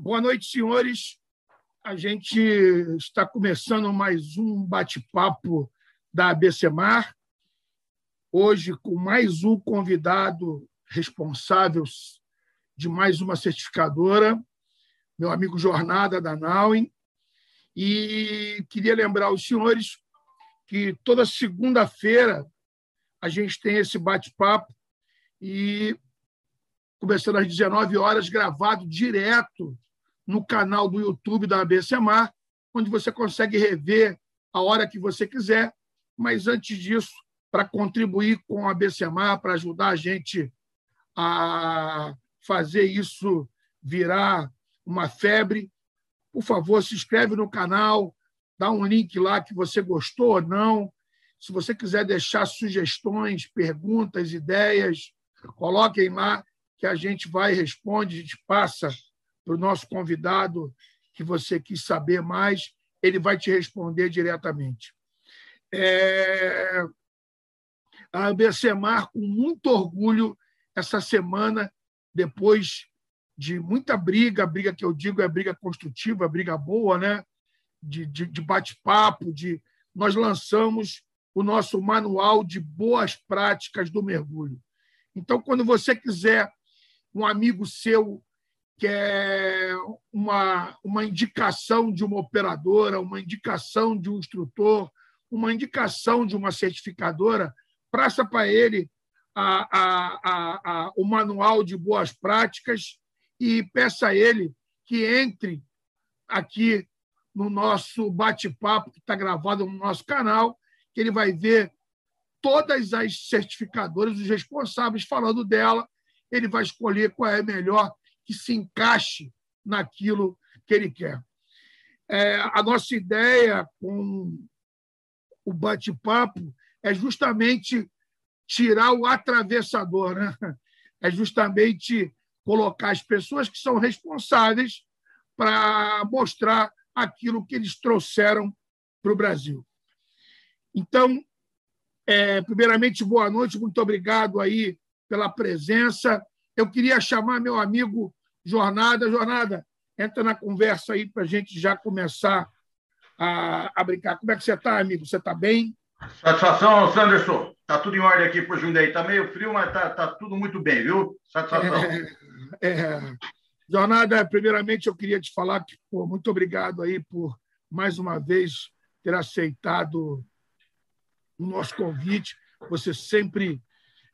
Boa noite, senhores. A gente está começando mais um bate-papo da ABCMAR. Hoje, com mais um convidado responsável de mais uma certificadora, meu amigo Jornada da Nauin. E queria lembrar os senhores que toda segunda-feira a gente tem esse bate-papo e começando às 19 horas, gravado direto no canal do YouTube da ABCMar, onde você consegue rever a hora que você quiser. Mas antes disso, para contribuir com a ABCMar, para ajudar a gente a fazer isso virar uma febre, por favor, se inscreve no canal, dá um link lá que você gostou ou não. Se você quiser deixar sugestões, perguntas, ideias, coloquem lá que a gente vai responde, a gente passa para o nosso convidado que você quis saber mais, ele vai te responder diretamente. É... A ABCMAR, com muito orgulho, essa semana, depois de muita briga, a briga que eu digo é briga construtiva, briga boa, né? de, de, de bate-papo, de nós lançamos o nosso manual de boas práticas do mergulho. Então, quando você quiser um amigo seu que é uma, uma indicação de uma operadora, uma indicação de um instrutor, uma indicação de uma certificadora, praça para ele a, a, a, o manual de boas práticas e peça a ele que entre aqui no nosso bate-papo, que está gravado no nosso canal, que ele vai ver todas as certificadoras, os responsáveis falando dela, ele vai escolher qual é melhor que se encaixe naquilo que ele quer. É, a nossa ideia com o bate-papo é justamente tirar o atravessador, né? é justamente colocar as pessoas que são responsáveis para mostrar aquilo que eles trouxeram para o Brasil. Então, é, primeiramente, boa noite, muito obrigado aí pela presença. Eu queria chamar meu amigo Jornada. Jornada, entra na conversa aí para a gente já começar a, a, brincar. Como é que você está, amigo? Você está bem? Satisfação, Sanderson. Está tudo em ordem aqui por Jundiaí. Está meio frio, mas está tá tudo muito bem, viu? Satisfação. É, é, Jornada, primeiramente eu queria te falar que pô, muito obrigado aí por mais uma vez ter aceitado o nosso convite. Você sempre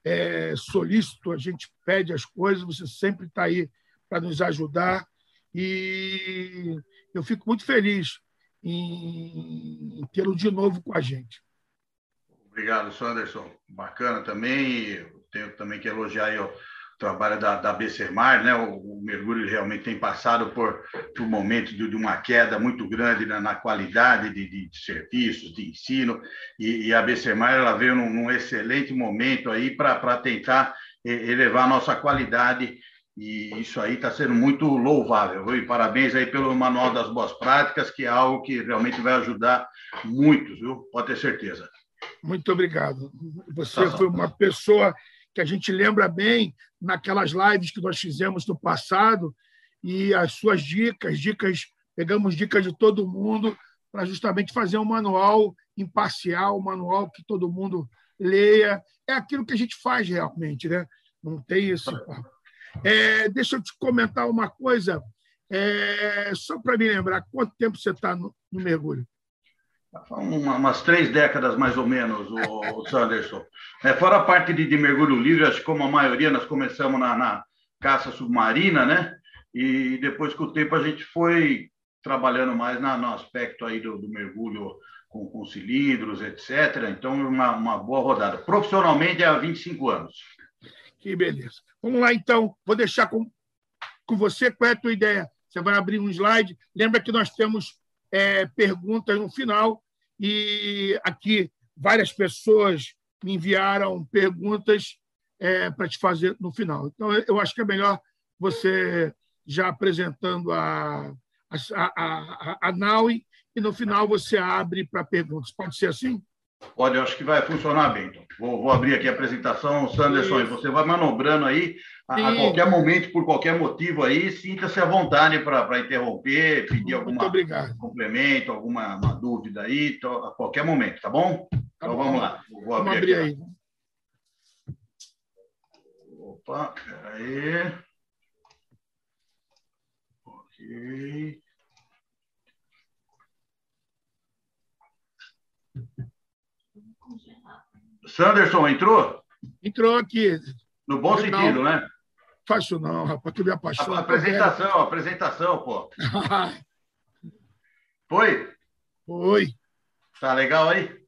é, solícito, a gente pede as coisas, você sempre está aí para nos ajudar. E eu fico muito feliz em, tê-lo de novo com a gente. Obrigado, Sanderson. Bacana também. Eu tenho também que elogiar aí, o trabalho da, da BCMAR, né? O, o, mergulho realmente tem passado por, por momentos de, de uma queda muito grande na, na qualidade de, de, de, serviços, de ensino, e, e a BCMAR ela veio num, num excelente momento aí para tentar elevar a nossa qualidade e isso aí está sendo muito louvável. Viu? E parabéns aí pelo Manual das Boas Práticas, que é algo que realmente vai ajudar muitos, viu? Pode ter certeza. Muito obrigado. Você tá foi uma pessoa que a gente lembra bem naquelas lives que nós fizemos no passado e as suas dicas, dicas, pegamos dicas de todo mundo para justamente fazer um manual imparcial, um manual que todo mundo leia. É aquilo que a gente faz realmente, né? Não tem isso. É, deixa eu te comentar uma coisa, é, só para me lembrar, quanto tempo você está no, no mergulho? Uma, umas três décadas, mais ou menos, o, o Sanderson. É, fora a parte de, de, mergulho livre, acho que como a maioria, nós começamos na, na caça submarina, né? E depois, com o tempo, a gente foi trabalhando mais na, no aspecto aí do, do mergulho com, com, cilindros, etc. Então, uma, uma boa rodada. Profissionalmente, há 25 anos. Que beleza. Vamos lá, então. Vou deixar com, com você. Qual é a tua ideia? Você vai abrir um slide. Lembra que nós temos é, perguntas no final, e aqui várias pessoas me enviaram perguntas é, para te fazer no final. Então, eu acho que é melhor você já apresentando a, a, a, a Naui e no final você abre para perguntas. Pode ser assim? Pode, eu acho que vai funcionar bem. Então. Vou, vou abrir aqui a apresentação, Sanderson, e você vai manobrando aí a, a, qualquer momento, por qualquer motivo aí, sinta-se à vontade para interromper, pedir algum complemento, alguma dúvida aí, a qualquer momento, tá bom? Tá então bom. vamos lá. Vou vamos abrir, abrir aí. Opa, peraí. Ok. Sanderson entrou? Entrou aqui. No bom sentido, né? Faço não, rapaz, que me apaixono. A apresentação, apresentação, pô. Foi? Foi. Tá legal aí?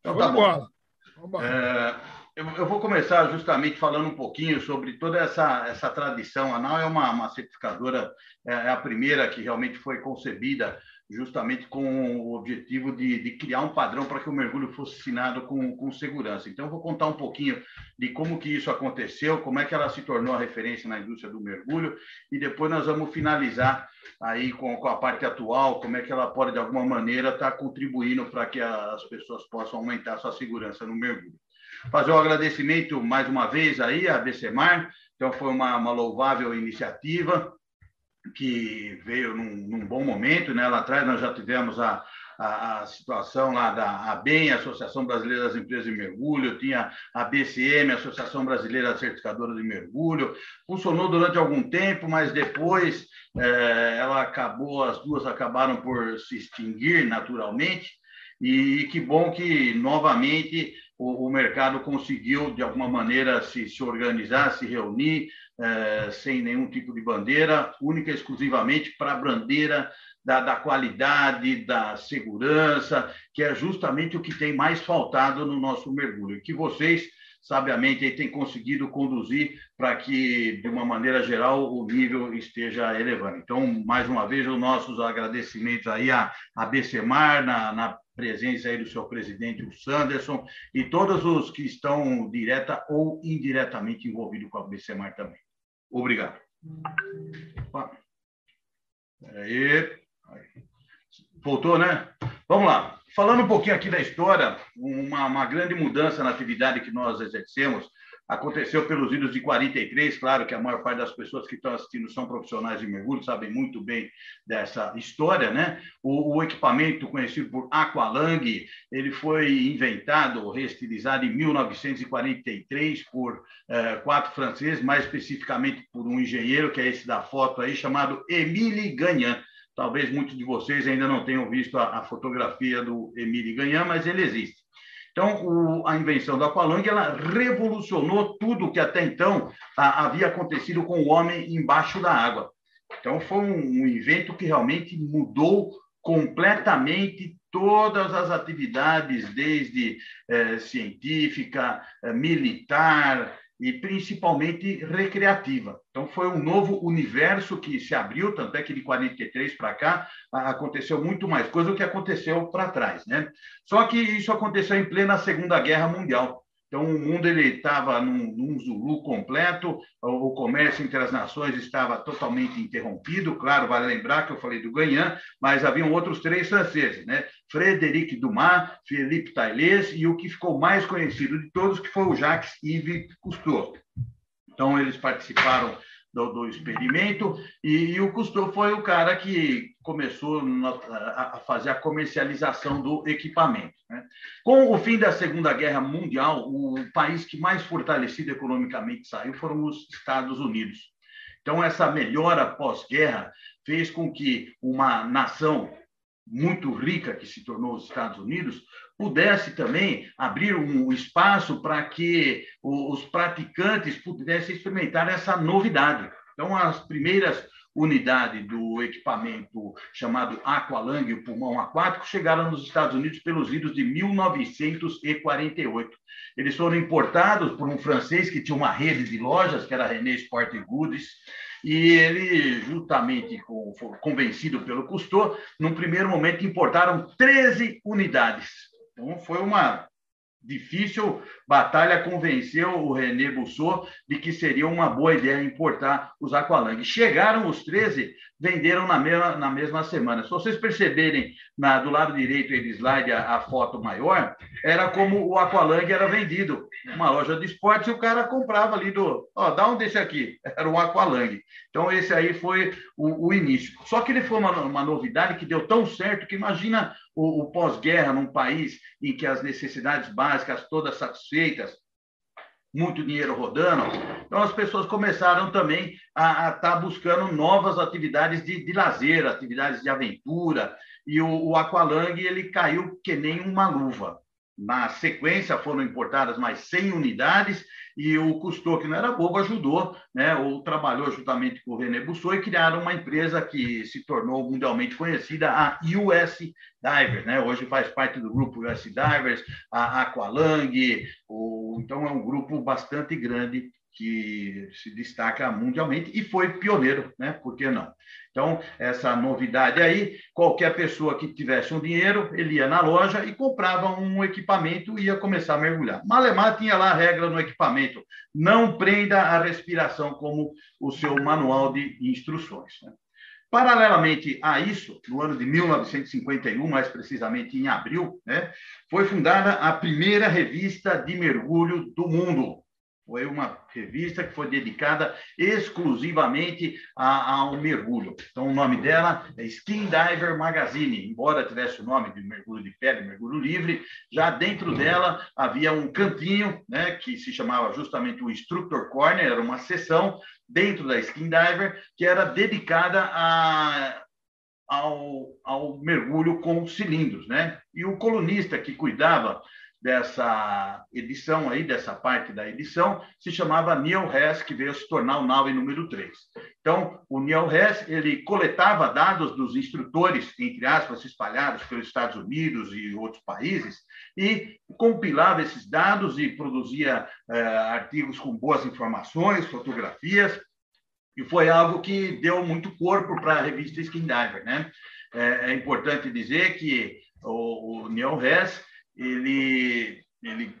Então tá bom. É, eu, eu, vou começar justamente falando um pouquinho sobre toda essa, essa tradição. A NAU é uma, uma certificadora, é, é a primeira que realmente foi concebida justamente com o objetivo de, de criar um padrão para que o mergulho fosse assinado com, com segurança. Então, eu vou contar um pouquinho de como que isso aconteceu, como é que ela se tornou a referência na indústria do mergulho, e depois nós vamos finalizar aí com, com a parte atual, como é que ela pode, de alguma maneira, estar tá contribuindo para que as pessoas possam aumentar a sua segurança no mergulho. Fazer um agradecimento mais uma vez aí à BCMAR, então foi uma, uma louvável iniciativa, que veio num, num, bom momento, né? Lá atrás nós já tivemos a, a, a situação lá da ABEM, Associação Brasileira das Empresas de Mergulho, tinha a BCM, Associação Brasileira Certificadora de Mergulho, funcionou durante algum tempo, mas depois é, ela acabou, as duas acabaram por se extinguir naturalmente, e que bom que novamente o, o mercado conseguiu, de alguma maneira, se, se organizar, se reunir, é, sem nenhum tipo de bandeira, única e exclusivamente para a bandeira da, da, qualidade, da segurança, que é justamente o que tem mais faltado no nosso mergulho, que vocês, sabiamente, têm conseguido conduzir para que, de uma maneira geral, o nível esteja elevando. Então, mais uma vez, os nossos agradecimentos aí à, à BCMAR, na, na presença aí do seu presidente, o Sanderson, e todos os que estão direta ou indiretamente envolvidos com a BCMAR também. Obrigado. Aí. Voltou, né? Vamos lá. Falando um pouquinho aqui da história, uma, uma grande mudança na atividade que nós exercemos Aconteceu pelos idos de 43, claro que a maior parte das pessoas que estão assistindo são profissionais de mergulho, sabem muito bem dessa história, né? O, o equipamento conhecido por Aqualang, ele foi inventado, reestilizado em 1943 por eh, quatro franceses, mais especificamente por um engenheiro, que é esse da foto aí, chamado Émile Gagnan. Talvez muitos de vocês ainda não tenham visto a, a fotografia do Émile Gagnan, mas ele existe. Então, o, a invenção da Aqualung ela revolucionou tudo que até então a, havia acontecido com o homem embaixo da água. Então, foi um, um invento que realmente mudou completamente todas as atividades, desde eh, científica, eh, militar, e principalmente recreativa. Então, foi um novo universo que se abriu, tanto é que de 43 para cá aconteceu muito mais coisa do que aconteceu para trás. Né? Só que isso aconteceu em plena Segunda Guerra Mundial. Então, o mundo estava num, num, Zulu completo, o, o, comércio entre as nações estava totalmente interrompido. Claro, vale lembrar que eu falei do Ganhan, mas haviam outros três franceses, né? Frederic Dumas, Philippe Tailles e o que ficou mais conhecido de todos, que foi o Jacques-Yves Cousteau. Então, eles participaram do, do experimento, e, e, o Cousteau foi o cara que começou a fazer a comercialização do equipamento. Né? Com o fim da Segunda Guerra Mundial, o país que mais fortalecido economicamente saiu foram os Estados Unidos. Então, essa melhora pós-guerra fez com que uma nação muito rica que se tornou os Estados Unidos pudesse também abrir um espaço para que os praticantes pudessem experimentar essa novidade. Então, as primeiras unidades do equipamento chamado Aqualang, o pulmão aquático, chegaram nos Estados Unidos pelos idos de 1948. Eles foram importados por um francês que tinha uma rede de lojas, que era René Sport Goods, e ele, juntamente com, convencido pelo Cousteau, num primeiro momento importaram 13 unidades. Então, foi uma difícil Batalha convenceu o René Bussot de que seria uma boa ideia importar os Aqualang. Chegaram os 13, venderam na mesma, na mesma semana. Se vocês perceberem na, do lado direito do slide a, a, foto maior, era como o Aqualang era vendido. Uma loja de esportes e o cara comprava ali do. Ó, dá um desse aqui. Era o Aqualang. Então, esse aí foi o, o início. Só que ele foi uma, uma novidade que deu tão certo que imagina o, o pós-guerra num país em que as necessidades básicas todas satisfeitas, muito dinheiro rodando. Então, as pessoas começaram também a estar tá buscando novas atividades de, de, lazer, atividades de aventura. E o, o Aqualang ele caiu que nem uma luva. Na sequência, foram importadas mais 100 unidades e o Cousteau, que não era bobo, ajudou, né, ou trabalhou juntamente com o René Bussou e criaram uma empresa que se tornou mundialmente conhecida, a US Divers. Né? Hoje faz parte do grupo US Divers, a Aqualang, o... então é um grupo bastante grande que se destaca mundialmente e foi pioneiro, né? Por que não? Então, essa novidade aí, qualquer pessoa que tivesse um dinheiro, ele ia na loja e comprava um equipamento e ia começar a mergulhar. Malemar tinha lá a regra no equipamento: não prenda a respiração como o seu manual de instruções. Né? Paralelamente a isso, no ano de 1951, mais precisamente em abril, né, foi fundada a primeira revista de mergulho do mundo, foi uma revista que foi dedicada exclusivamente a, ao mergulho. Então, o nome dela é Skin Diver Magazine. Embora tivesse o nome de mergulho de pele, mergulho livre, já dentro dela havia um cantinho, né, que se chamava justamente o Instructor Corner, era uma seção dentro da Skin Diver que era dedicada a, ao, ao mergulho com cilindros, né? E o colunista que cuidava dessa edição aí, dessa parte da edição, se chamava Neil Hess, que veio se tornar o nave número 3. Então, o Neil Hess, ele coletava dados dos instrutores, entre aspas, espalhados pelos Estados Unidos e outros países, e compilava esses dados e produzia eh, artigos com boas informações, fotografias, e foi algo que deu muito corpo para a revista Skin Diver, né? É, é importante dizer que o, o Neil Hess ele, ele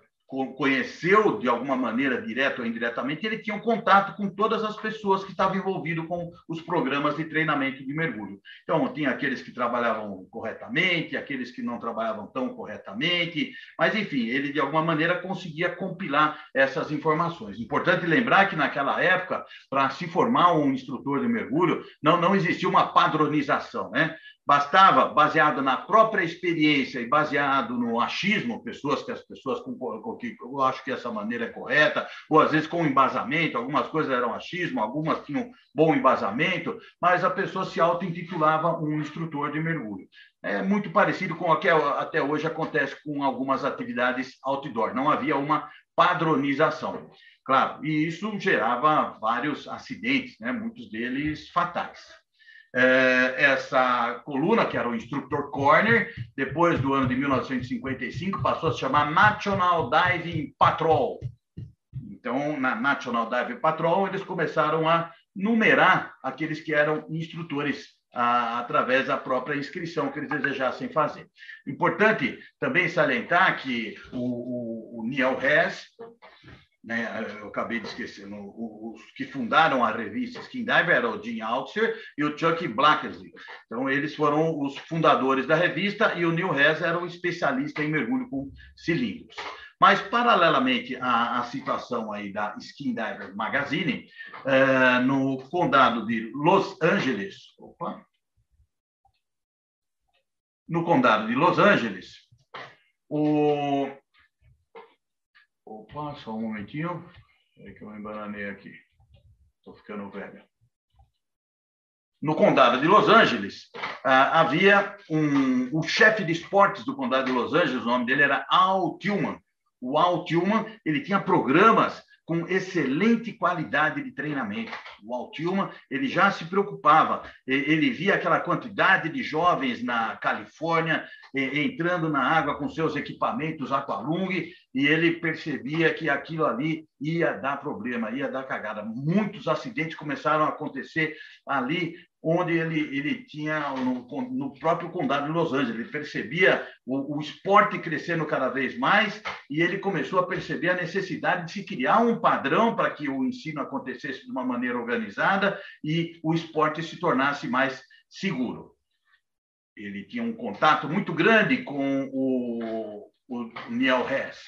conheceu de alguma maneira, direta ou indiretamente, ele tinha um contato com todas as pessoas que estavam envolvidas com os programas de treinamento de mergulho. Então, tinha aqueles que trabalhavam corretamente, aqueles que não trabalhavam tão corretamente, mas, enfim, ele de alguma maneira conseguia compilar essas informações. Importante lembrar que naquela época, para se formar um instrutor de mergulho, não, não existia uma padronização, né? Bastava, baseado na própria experiência e baseado no achismo, pessoas que as pessoas com que eu acho que essa maneira é correta, ou às vezes com embasamento, algumas coisas eram achismo, algumas tinham bom embasamento, mas a pessoa se auto-intitulava um instrutor de mergulho. É muito parecido com o que até hoje acontece com algumas atividades outdoor. Não havia uma padronização. Claro, e isso gerava vários acidentes, né? muitos deles fatais. É, essa coluna, que era o Instructor Corner, depois do ano de 1955, passou a se chamar National Diving Patrol. Então, na National Diving Patrol, eles começaram a numerar aqueles que eram instrutores a, através da própria inscrição que eles desejassem fazer. Importante também salientar que o, o, o Neil Hess, né, eu acabei de esquecer, os que fundaram a revista Skin Diver eram o Jim Altzer e o Chuck Blackersley. Então, eles foram os fundadores da revista e o Neil Hess era um especialista em mergulho com cilindros. Mas, paralelamente à, à situação aí da Skin Diver Magazine, é, no condado de Los Angeles, opa, no condado de Los Angeles, o, Opa, só um momentinho. É que eu me embananei aqui. Estou ficando velho. No condado de Los Angeles, ah, havia um, o chefe de esportes do condado de Los Angeles, o nome dele era Al Tillman. O Al Tillman, ele tinha programas com excelente qualidade de treinamento. O Altilma, ele já se preocupava, ele via aquela quantidade de jovens na Califórnia entrando na água com seus equipamentos Aqualung e ele percebia que aquilo ali ia dar problema, ia dar cagada. Muitos acidentes começaram a acontecer ali onde ele, ele tinha, no, no, próprio condado de Los Angeles, ele percebia o, o, esporte crescendo cada vez mais e ele começou a perceber a necessidade de se criar um padrão para que o ensino acontecesse de uma maneira organizada e o esporte se tornasse mais seguro. Ele tinha um contato muito grande com o, o Neil Hess.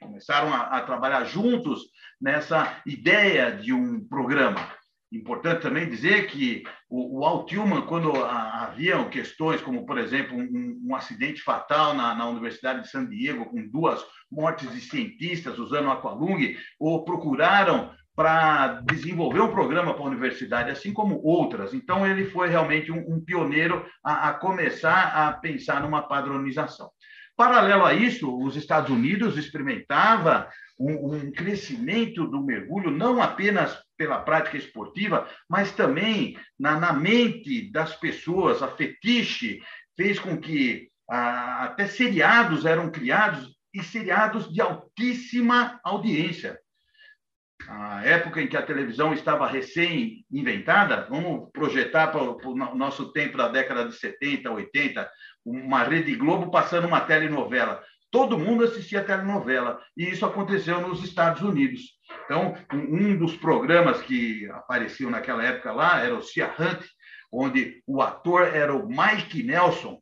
Começaram a, a trabalhar juntos nessa ideia de um programa Importante também dizer que o, o quando haviam questões como, por exemplo, um, um acidente fatal na, na, Universidade de San Diego, com duas mortes de cientistas usando aqualung, ou procuraram para desenvolver um programa para a universidade, assim como outras. Então, ele foi realmente um, um pioneiro a, a começar a pensar numa padronização. Paralelo a isso, os Estados Unidos experimentava um, um, crescimento do mergulho, não apenas pela prática esportiva, mas também na, na mente das pessoas. A fetiche fez com que até seriados eram criados e seriados de altíssima audiência. A época em que a televisão estava recém-inventada, vamos projetar para o nosso tempo da década de 70, 80, uma Rede Globo passando uma telenovela. Todo mundo assistia telenovela, e isso aconteceu nos Estados Unidos. Então, um dos programas que apareciam naquela época lá era o Cia Hunt, onde o ator era o Mike Nelson.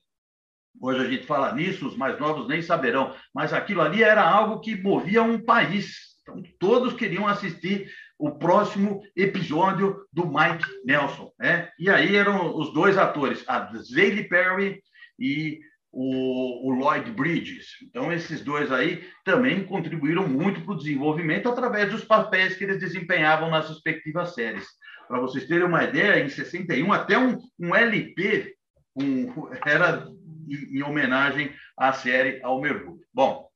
Hoje a gente fala nisso, os mais novos nem saberão, mas aquilo ali era algo que movia um país. Então, todos queriam assistir o próximo episódio do Mike Nelson. Né? E aí eram os dois atores, a Zaylee Perry e o, o, Lloyd Bridges. Então, esses dois aí também contribuíram muito para o desenvolvimento através dos papéis que eles desempenhavam nas respectivas séries. Para vocês terem uma ideia, em 61, até um, um LP um, era em, em, homenagem à série Ao Mergulho. Bom,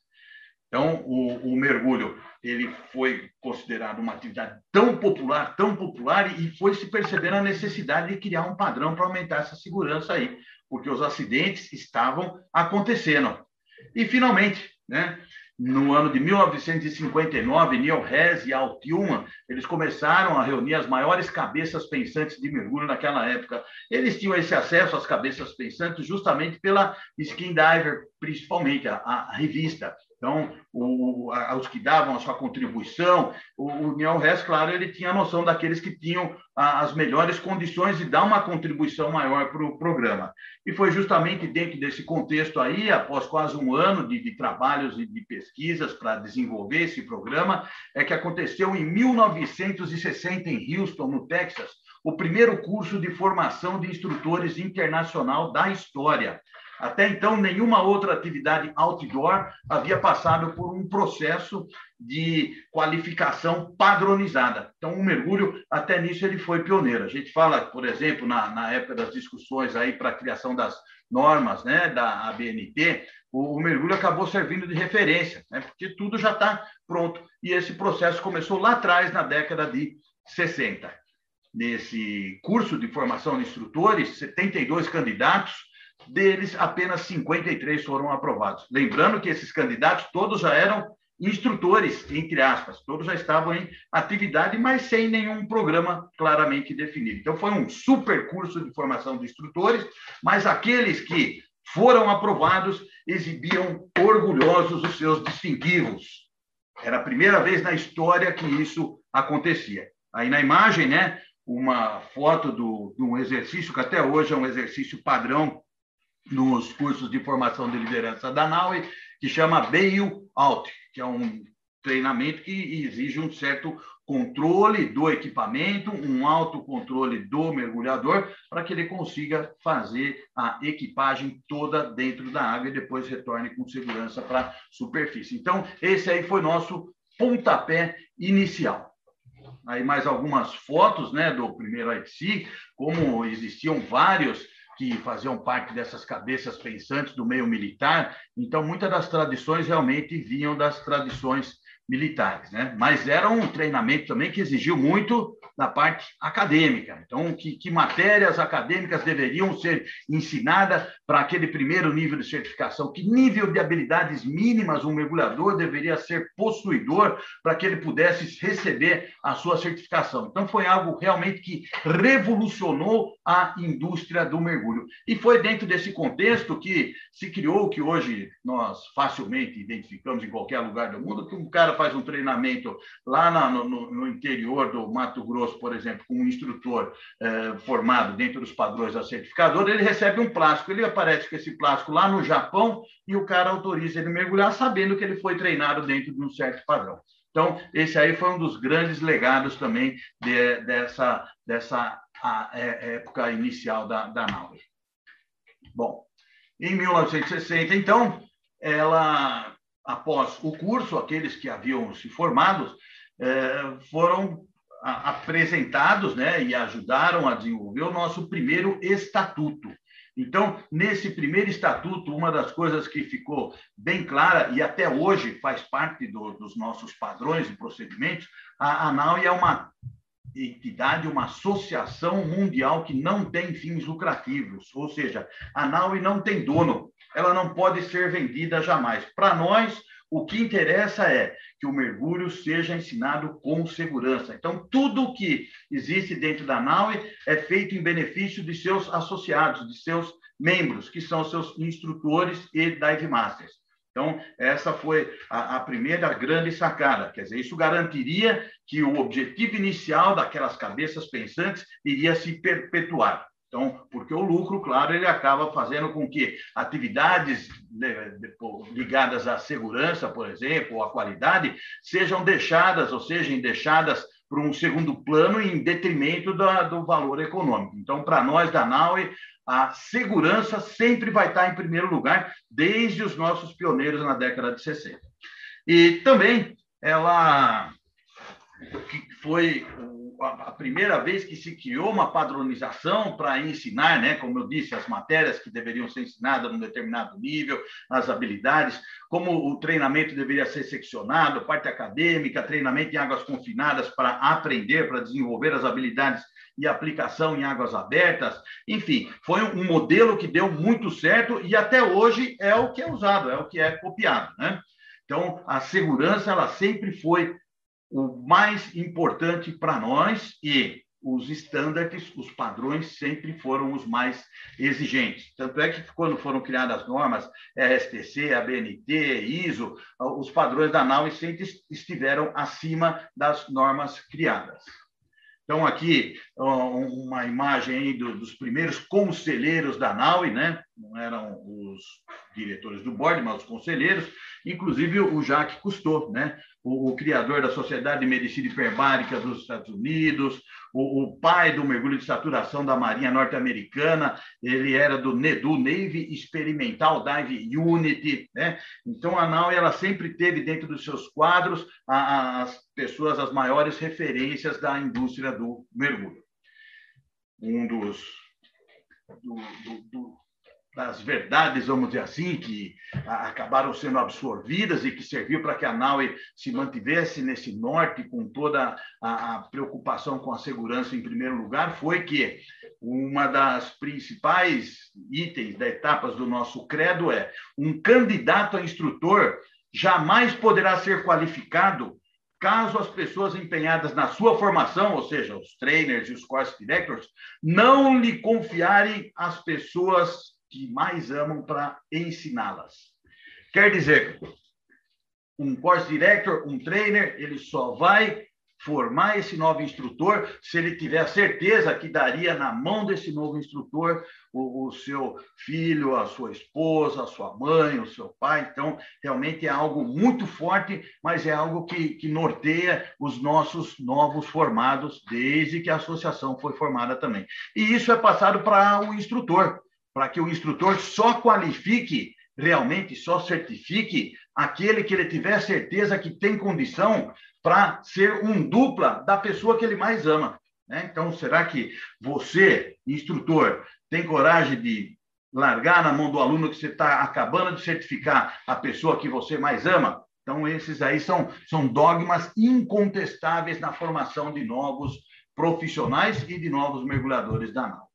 então, o, o mergulho ele foi considerado uma atividade tão popular, tão popular, e foi se percebendo a necessidade de criar um padrão para aumentar essa segurança aí porque os acidentes estavam acontecendo. E, finalmente, né, no ano de 1959, Neil Hess e Al Tillman, eles começaram a reunir as maiores cabeças pensantes de mergulho naquela época. Eles tinham esse acesso às cabeças pensantes justamente pela Skin Diver, principalmente, a, a revista. Então, o, a, os que davam a sua contribuição, o, o Neil Hess, claro, ele tinha a noção daqueles que tinham a, as melhores condições de dar uma contribuição maior para o programa. E foi justamente dentro desse contexto aí, após quase um ano de, de trabalhos e de pesquisas para desenvolver esse programa, é que aconteceu em 1960 em Houston, no Texas, o primeiro curso de formação de instrutores internacional da história. Até então, nenhuma outra atividade outdoor havia passado por um processo de qualificação padronizada. Então, o mergulho, até nisso, ele foi pioneiro. A gente fala, por exemplo, na, na época das discussões aí para a criação das normas né, da ABNT, o, o mergulho acabou servindo de referência, né, porque tudo já está pronto. E esse processo começou lá atrás, na década de 60. Nesse curso de formação de instrutores, 72 candidatos deles, apenas 53 foram aprovados. Lembrando que esses candidatos todos já eram instrutores, entre aspas, todos já estavam em atividade, mas sem nenhum programa claramente definido. Então, foi um super curso de formação de instrutores, mas aqueles que foram aprovados exibiam orgulhosos os seus distintivos. Era a primeira vez na história que isso acontecia. Aí na imagem, né, uma foto do, de um exercício que até hoje é um exercício padrão nos cursos de formação de liderança da NAUE, que chama Bail Out, que é um treinamento que exige um certo controle do equipamento, um autocontrole do mergulhador, para que ele consiga fazer a equipagem toda dentro da água e depois retorne com segurança para a superfície. Então, esse aí foi nosso pontapé inicial. Aí mais algumas fotos né, do primeiro ITC, como existiam vários que faziam parte dessas cabeças pensantes do meio militar. Então, muitas das tradições realmente vinham das tradições militares, né? Mas era um treinamento também que exigiu muito da parte acadêmica. Então, que, que matérias acadêmicas deveriam ser ensinadas para aquele primeiro nível de certificação? Que nível de habilidades mínimas um mergulhador deveria ser possuidor para que ele pudesse receber a sua certificação? Então, foi algo realmente que revolucionou a indústria do mergulho. E foi dentro desse contexto que se criou o que hoje nós facilmente identificamos em qualquer lugar do mundo, que um cara faz um treinamento lá na, no, no, interior do Mato Grosso, por exemplo, com um instrutor eh, formado dentro dos padrões da certificadora, ele recebe um plástico, ele aparece com esse plástico lá no Japão e o cara autoriza ele mergulhar sabendo que ele foi treinado dentro de um certo padrão. Então, esse aí foi um dos grandes legados também de, dessa, dessa a, é, época inicial da, da nave. Bom, em 1960, então, ela, após o curso, aqueles que haviam se formado é, foram apresentados né, e ajudaram a desenvolver o nosso primeiro estatuto. Então, nesse primeiro estatuto, uma das coisas que ficou bem clara, e até hoje faz parte do, dos nossos padrões e procedimentos, a ANAU é uma entidade, uma associação mundial que não tem fins lucrativos, ou seja, a NAUI não tem dono, ela não pode ser vendida jamais. Para nós, o que interessa é que o mergulho seja ensinado com segurança. Então, tudo que existe dentro da NAUI é feito em benefício de seus associados, de seus membros, que são seus instrutores e dive masters. Então, essa foi a, a, primeira grande sacada. Quer dizer, isso garantiria que o objetivo inicial daquelas cabeças pensantes iria se perpetuar. Então, porque o lucro, claro, ele acaba fazendo com que atividades ligadas à segurança, por exemplo, ou à qualidade, sejam deixadas, ou sejam deixadas para um segundo plano em detrimento do valor econômico. Então, para nós da NAUE, a segurança sempre vai estar em primeiro lugar, desde os nossos pioneiros na década de 60. E também ela foi a primeira vez que se criou uma padronização para ensinar, né, como eu disse, as matérias que deveriam ser ensinadas num determinado nível, as habilidades, como o treinamento deveria ser seccionado, parte acadêmica, treinamento em águas confinadas para aprender, para desenvolver as habilidades e aplicação em águas abertas. Enfim, foi um modelo que deu muito certo e até hoje é o que é usado, é o que é copiado, né? Então, a segurança ela sempre foi o mais importante para nós e os estándares, os padrões sempre foram os mais exigentes. Tanto é que quando foram criadas as normas RSTC, ABNT, ISO, os padrões da NAU sempre estiveram acima das normas criadas. Então, aqui, uma imagem dos primeiros conselheiros da NAUI, né? não eram os diretores do board, mas os conselheiros, inclusive o Jacques Cousteau, né? O, o criador da Sociedade de Medicina Hiperbárica dos Estados Unidos, o, o, pai do mergulho de saturação da Marinha Norte-Americana, ele era do NEDU, Navy Experimental Dive Unity. Né? Então, a NAU ela sempre teve dentro dos seus quadros as pessoas, as maiores referências da indústria do mergulho. Um dos do, do, do, das verdades, vamos dizer assim, que acabaram sendo absorvidas e que serviu para que a Naue se mantivesse nesse norte com toda a, preocupação com a segurança em primeiro lugar, foi que uma das principais itens da etapas do nosso credo é um candidato a instrutor jamais poderá ser qualificado caso as pessoas empenhadas na sua formação, ou seja, os trainers e os course directors, não lhe confiarem as pessoas que mais amam para ensiná-las. Quer dizer, um course director, um trainer, ele só vai formar esse novo instrutor se ele tiver certeza que daria na mão desse novo instrutor o, o, seu filho, a sua esposa, a sua mãe, o seu pai. Então, realmente é algo muito forte, mas é algo que, que norteia os nossos novos formados desde que a associação foi formada também. E isso é passado para o instrutor para que o instrutor só qualifique realmente, só certifique aquele que ele tiver certeza que tem condição para ser um dupla da pessoa que ele mais ama. Né? Então, será que você, instrutor, tem coragem de largar na mão do aluno que você está acabando de certificar a pessoa que você mais ama? Então, esses aí são, são dogmas incontestáveis na formação de novos profissionais e de novos mergulhadores da nau.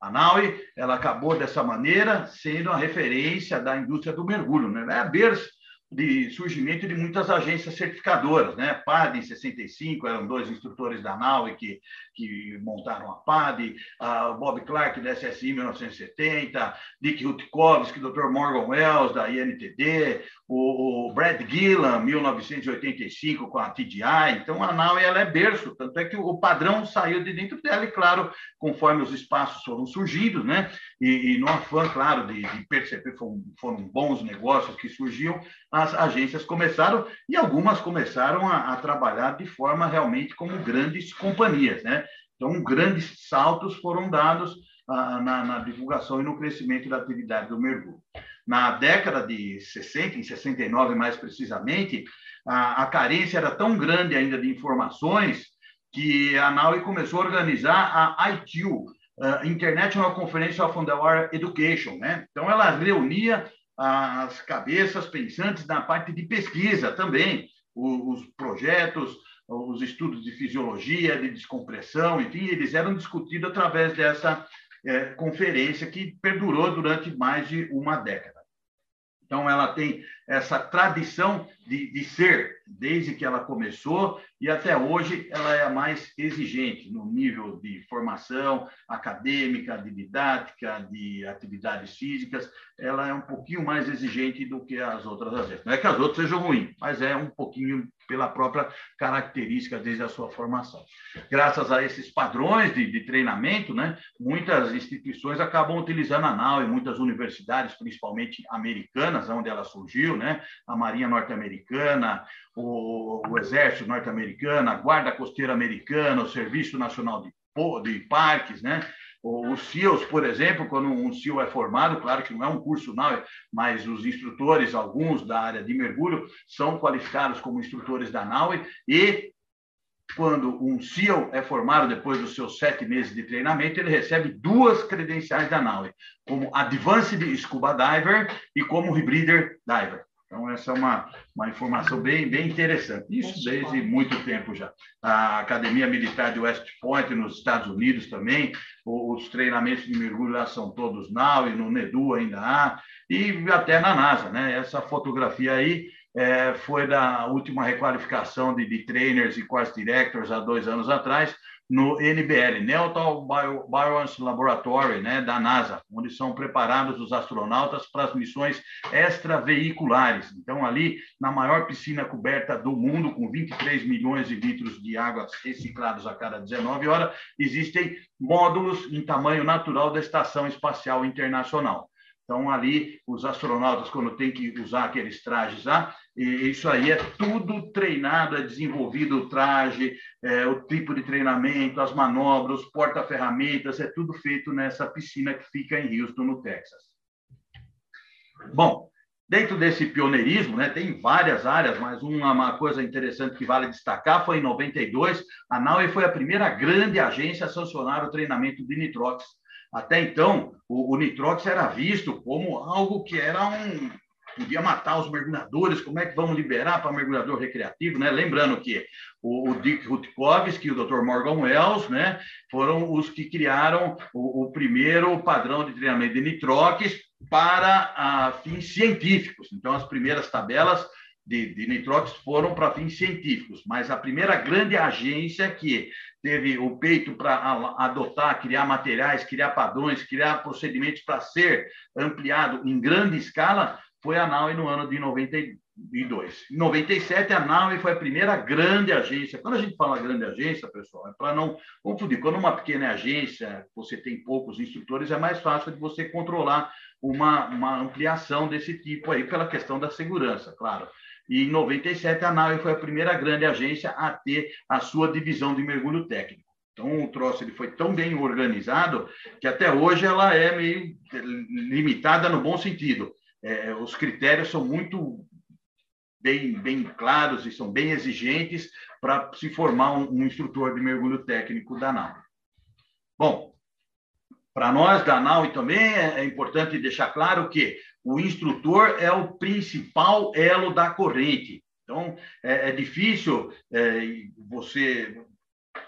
A NAUI ela acabou dessa maneira sendo a referência da indústria do mergulho. Né? É a berço de surgimento de muitas agências certificadoras, né? PAD em 65, eram dois instrutores da NAUE que, que montaram a PAD, a Bob Clark da SSI em 1970, Dick Rutkovski, Dr. Morgan Wells da INTD, o, o Brad Gillan, 1985 com a TDI. Então a NAUE ela é berço, tanto é que o padrão saiu de dentro dela e claro, conforme os espaços foram surgindo, né? E, e no afã, claro, de, de perceber foram, foram bons negócios que surgiam, as agências começaram, e algumas começaram a, a trabalhar de forma realmente como grandes companhias. Né? Então, grandes saltos foram dados ah, na, na, divulgação e no crescimento da atividade do mergulho. Na década de 60, em 69 mais precisamente, a, a carência era tão grande ainda de informações que a NAUE começou a organizar a ITU, uh, ah, International Conference of Underwater Education. Né? Então, ela reunia as cabeças pensantes na parte de pesquisa também, os projetos, os estudos de fisiologia, de descompressão, enfim, eles eram discutidos através dessa é, conferência que perdurou durante mais de uma década. Então, ela tem essa tradição de, de, ser, desde que ela começou, e até hoje ela é a mais exigente no nível de formação acadêmica, de didática, de atividades físicas. Ela é um pouquinho mais exigente do que as outras agências. Não é que as outras sejam ruins, mas é um pouquinho pela própria característica desde a sua formação. Graças a esses padrões de, de treinamento, né, muitas instituições acabam utilizando a NAU e muitas universidades, principalmente americanas, onde ela surgiu, né, a Marinha Norte-Americana, o, o, Exército Norte-Americano, a Guarda Costeira Americana, o Serviço Nacional de, de Parques, né, os SEALs, por exemplo, quando um SEAL é formado, claro que não é um curso não, mas os instrutores, alguns da área de mergulho, são qualificados como instrutores da NAUE e quando um SEAL é formado depois dos seus sete meses de treinamento, ele recebe duas credenciais da NAUE, como Advanced Scuba Diver e como Rebreather Diver. Então, essa é uma, uma informação bem, bem interessante. Isso desde muito tempo já. A Academia Militar de West Point, nos Estados Unidos também, os treinamentos de mergulho lá são todos NAU e no NEDU ainda há, e até na NASA. Né? Essa fotografia aí é, foi da última requalificação de, de trainers e course directors há dois anos atrás, no NBL, Neutral Bio, Bioance Laboratory, né, da NASA, onde são preparados os astronautas para as missões extraveiculares. Então, ali, na maior piscina coberta do mundo, com 23 milhões de litros de água reciclados a cada 19 horas, existem módulos em tamanho natural da Estação Espacial Internacional. Então, ali, os astronautas, quando tem que usar aqueles trajes lá, isso aí é tudo treinado, é desenvolvido o traje, é, o tipo de treinamento, as manobras, porta-ferramentas, é tudo feito nessa piscina que fica em Houston, no Texas. Bom, dentro desse pioneirismo, né, tem várias áreas, mas uma, uma coisa interessante que vale destacar foi em 92, a NAUE foi a primeira grande agência a sancionar o treinamento de nitrox até então, o, o nitrox era visto como algo que era um. podia matar os mergulhadores, como é que vamos liberar para mergulhador recreativo, né? Lembrando que o, o Dick Rutkovski e o Dr. Morgan Wells, né, foram os que criaram o, o primeiro padrão de treinamento de nitrox para a, fins científicos. Então, as primeiras tabelas de, de nitrox foram para fins científicos, mas a primeira grande agência que teve o peito para adotar, criar materiais, criar padrões, criar procedimentos para ser ampliado em grande escala, foi a NAUE no ano de 92. Em 97, a NAUE foi a primeira grande agência. Quando a gente fala grande agência, pessoal, é para não confundir. Quando uma pequena agência, você tem poucos instrutores, é mais fácil de você controlar uma, uma ampliação desse tipo aí, pela questão da segurança, claro. E em 97, a NAUE foi a primeira grande agência a ter a sua divisão de mergulho técnico. Então, o troço ele foi tão bem organizado que até hoje ela é meio limitada no bom sentido. É, os critérios são muito bem, bem claros e são bem exigentes para se formar um, um, instrutor de mergulho técnico da NAU. Bom, para nós da NAU também é, é importante deixar claro que o instrutor é o principal elo da corrente. Então, é, é difícil é, você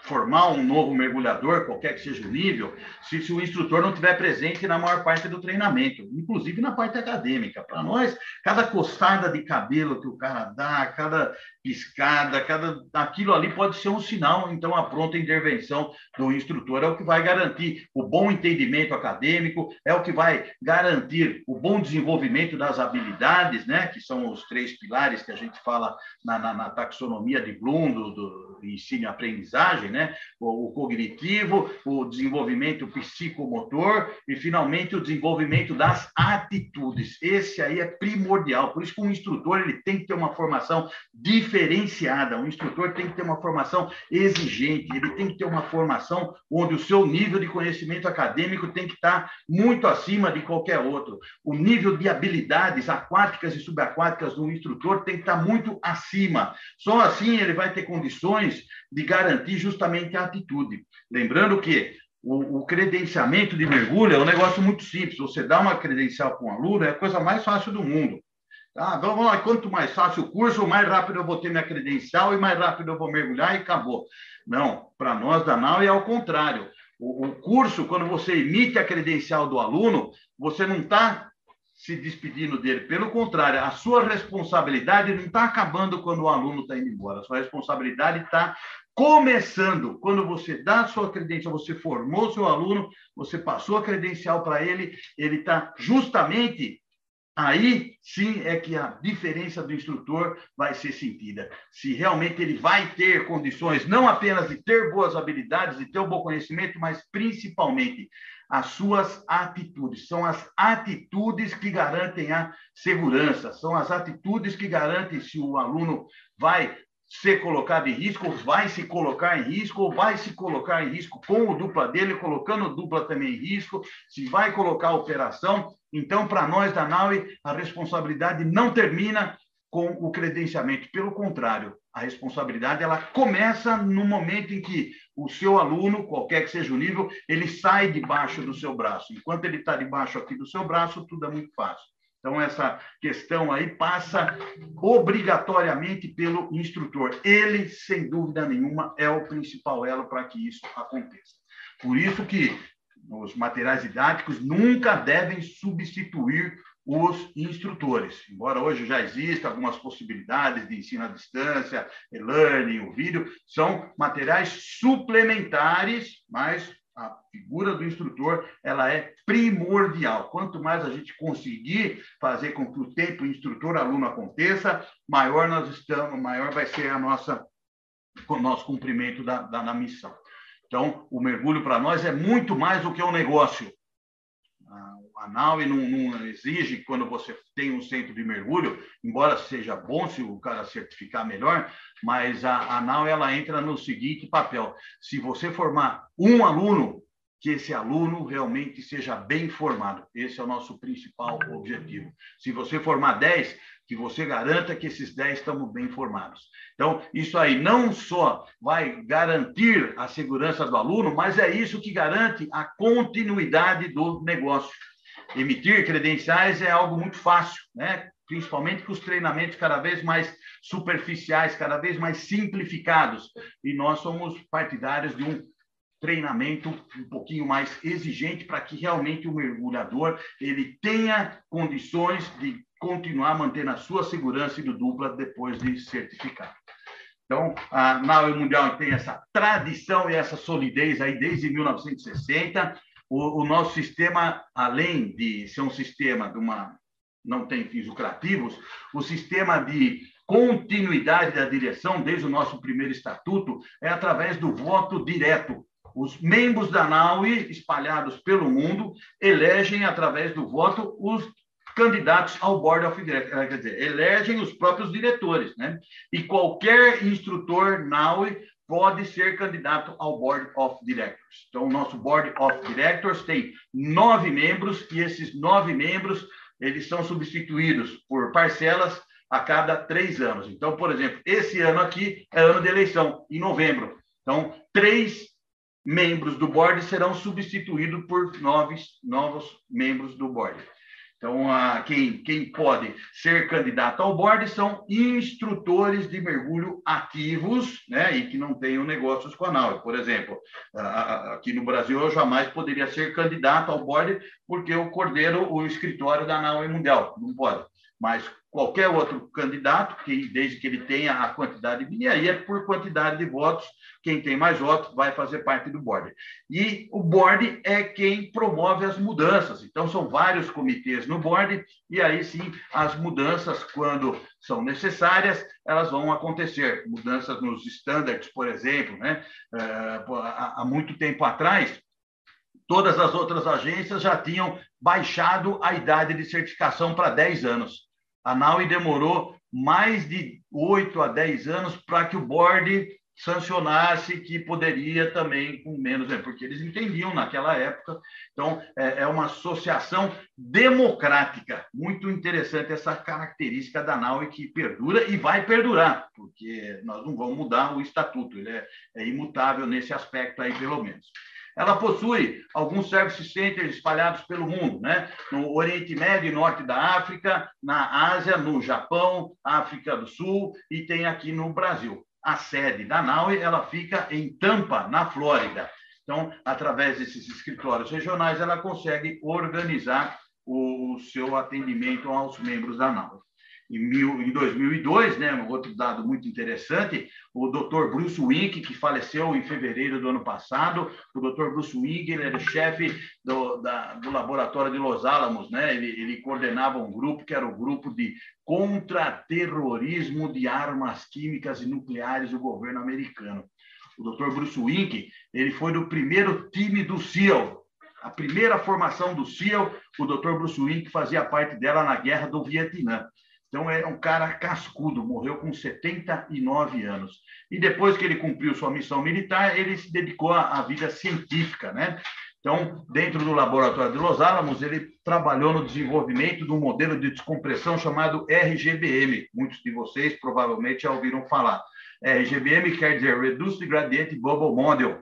formar um novo mergulhador, qualquer que seja o nível, se, se, o instrutor não estiver presente na maior parte do treinamento, inclusive na parte acadêmica. Para nós, cada costada de cabelo que o cara dá, cada piscada, cada aquilo ali pode ser um sinal, então a pronta intervenção do instrutor é o que vai garantir o bom entendimento acadêmico, é o que vai garantir o bom desenvolvimento das habilidades, né, que são os três pilares que a gente fala na, na, na taxonomia de Bloom, do, do ensino e aprendizagem, né, o, o cognitivo, o desenvolvimento psicomotor e, finalmente, o desenvolvimento das atitudes. Esse aí é primordial, por isso que um instrutor ele tem que ter uma formação diferenciada. O instrutor tem que ter uma formação exigente, ele tem que ter uma formação onde o seu nível de conhecimento acadêmico tem que estar muito acima de qualquer outro. O nível de habilidades aquáticas e subaquáticas do instrutor tem que estar muito acima. Só assim ele vai ter condições de garantir justamente a atitude. Lembrando que o, o, credenciamento de mergulho é um negócio muito simples. Você dá uma credencial para um aluno, é a coisa mais fácil do mundo. Ah, vamos lá, quanto mais fácil o curso, mais rápido eu vou ter minha credencial e mais rápido eu vou mergulhar e acabou. Não, para nós da NAU é ao contrário. O, o, curso, quando você emite a credencial do aluno, você não está se despedindo dele. Pelo contrário, a sua responsabilidade não está acabando quando o aluno está indo embora. A sua responsabilidade está começando. Quando você dá a sua credencial, você formou seu aluno, você passou a credencial para ele, ele está justamente Aí sim é que a diferença do instrutor vai ser sentida. Se realmente ele vai ter condições, não apenas de ter boas habilidades, de ter um bom conhecimento, mas principalmente as suas atitudes. São as atitudes que garantem a segurança, são as atitudes que garantem se o aluno vai ser colocado em risco, ou vai se colocar em risco, ou vai se colocar em risco com o dupla dele, colocando o dupla também em risco, se vai colocar a operação. Então, para nós da NAUI, a responsabilidade não termina com o credenciamento, pelo contrário, a responsabilidade ela começa no momento em que o seu aluno, qualquer que seja o nível, ele sai debaixo do seu braço. Enquanto ele está debaixo aqui do seu braço, tudo é muito fácil. Então, essa questão aí passa obrigatoriamente pelo instrutor. Ele, sem dúvida nenhuma, é o principal elo para que isso aconteça. Por isso que os materiais didáticos nunca devem substituir os instrutores. Embora hoje já existam algumas possibilidades de ensino à distância, e-learning, o vídeo, são materiais suplementares, mas a figura do instrutor ela é primordial. Quanto mais a gente conseguir fazer com que o tempo instrutor-aluno aconteça, maior nós estamos, maior vai ser a nossa o nosso cumprimento da, da, da missão. Então, o mergulho para nós é muito mais do que um negócio. A NAUE não, não, exige, quando você tem um centro de mergulho, embora seja bom se o cara certificar melhor, mas a, a NAUE ela entra no seguinte papel: se você formar um aluno, que esse aluno realmente seja bem formado. Esse é o nosso principal objetivo. Se você formar 10, que você garanta que esses 10 estão bem formados. Então, isso aí não só vai garantir a segurança do aluno, mas é isso que garante a continuidade do negócio. Emitir credenciais é algo muito fácil, né? principalmente com os treinamentos cada vez mais superficiais, cada vez mais simplificados. E nós somos partidários de um treinamento um pouquinho mais exigente para que realmente o mergulhador ele tenha condições de continuar mantendo a sua segurança e do dupla depois de certificado. Então, a NAUE Mundial tem essa tradição e essa solidez aí desde 1960. O, o nosso sistema, além de ser um sistema de uma não tem fins lucrativos, o sistema de continuidade da direção, desde o nosso primeiro estatuto, é através do voto direto. Os membros da NAUI, espalhados pelo mundo, elegem, através do voto, os candidatos ao Board of Directors, eh, quer dizer, elegem os próprios diretores, né? E qualquer instrutor NAUI pode ser candidato ao Board of Directors. Então, o nosso Board of Directors tem nove membros e esses nove membros eles são substituídos por parcelas a cada três anos. Então, por exemplo, esse ano aqui é ano de eleição, em novembro. Então, três membros do board serão substituídos por novos, novos membros do board. Então, a, quem, quem pode ser candidato ao board são instrutores de mergulho ativos, né, e que não tenham negócios com a NAU. Por exemplo, aqui no Brasil eu jamais poderia ser candidato ao board porque eu coordeno o escritório da NAU Mundial, não pode. Mas qualquer outro candidato, que, desde que ele tenha a quantidade, e aí é por quantidade de votos, quem tem mais votos vai fazer parte do board. E o board é quem promove as mudanças, então são vários comitês no board, e aí sim as mudanças, quando são necessárias, elas vão acontecer. Mudanças nos standards, por exemplo, né? É, há muito tempo atrás, todas as outras agências já tinham baixado a idade de certificação para 10 anos. A NAUI demorou mais de 8 a 10 anos para que o board sancionasse que poderia também com menos, né, porque eles entendiam naquela época. Então, é, é uma associação democrática. Muito interessante essa característica da NAUI que perdura e vai perdurar, porque nós não vamos mudar o estatuto, ele é, é imutável nesse aspecto aí, pelo menos. Ela possui alguns service centers espalhados pelo mundo, né? no Oriente Médio e Norte da África, na Ásia, no Japão, África do Sul e tem aqui no Brasil. A sede da NAUE ela fica em Tampa, na Flórida. Então, através desses escritórios regionais, ela consegue organizar o, seu atendimento aos membros da NAUE em 2002, né, um outro dado muito interessante, o Dr. Bruce Wink, que faleceu em fevereiro do ano passado, o Dr. Bruce Wink ele era chefe do, da, do laboratório de Los Alamos, né, ele, ele coordenava um grupo que era o grupo de contra-terrorismo de armas químicas e nucleares do governo americano. O Dr. Bruce Wink, ele foi do primeiro time do SEAL, a primeira formação do SEAL, o Dr. Bruce Wink fazia parte dela na guerra do Vietnã. Então, é um cara cascudo, morreu com 79 anos. E depois que ele cumpriu sua missão militar, ele se dedicou à vida científica, né? Então, dentro do laboratório de Los Alamos, ele trabalhou no desenvolvimento de um modelo de descompressão chamado RGBM. Muitos de vocês provavelmente já ouviram falar. RGBM quer dizer Reduced Gradient Bubble Model,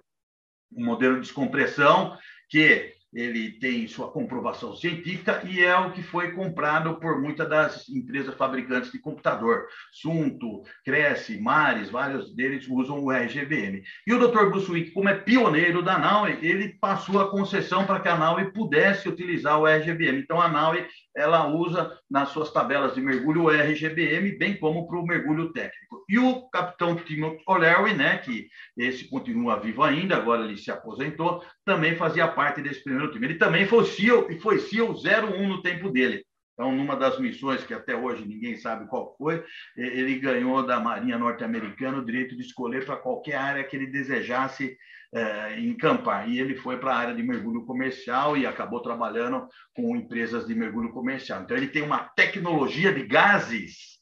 um modelo de descompressão que ele tem sua comprovação científica e é o que foi comprado por muitas das empresas fabricantes de computador. Sunto, Cresce, Mares, vários deles usam o RGBM. E o Dr. Bruce como é pioneiro da NAUE, ele passou a concessão para que a NAUE pudesse utilizar o RGBM. Então, a NAUE ela usa nas suas tabelas de mergulho o RGBM, bem como para o mergulho técnico. E o capitão Timothy O'Leary, né, que esse continua vivo ainda, agora ele se aposentou, também fazia parte desse primeiro time. Ele também foi SEAL, e foi SEAL 01 no tempo dele. Então, numa das missões que até hoje ninguém sabe qual foi, ele ganhou da Marinha Norte-Americana o direito de escolher para qualquer área que ele desejasse é, encampar. E ele foi para a área de mergulho comercial e acabou trabalhando com empresas de mergulho comercial. Então, ele tem uma tecnologia de gases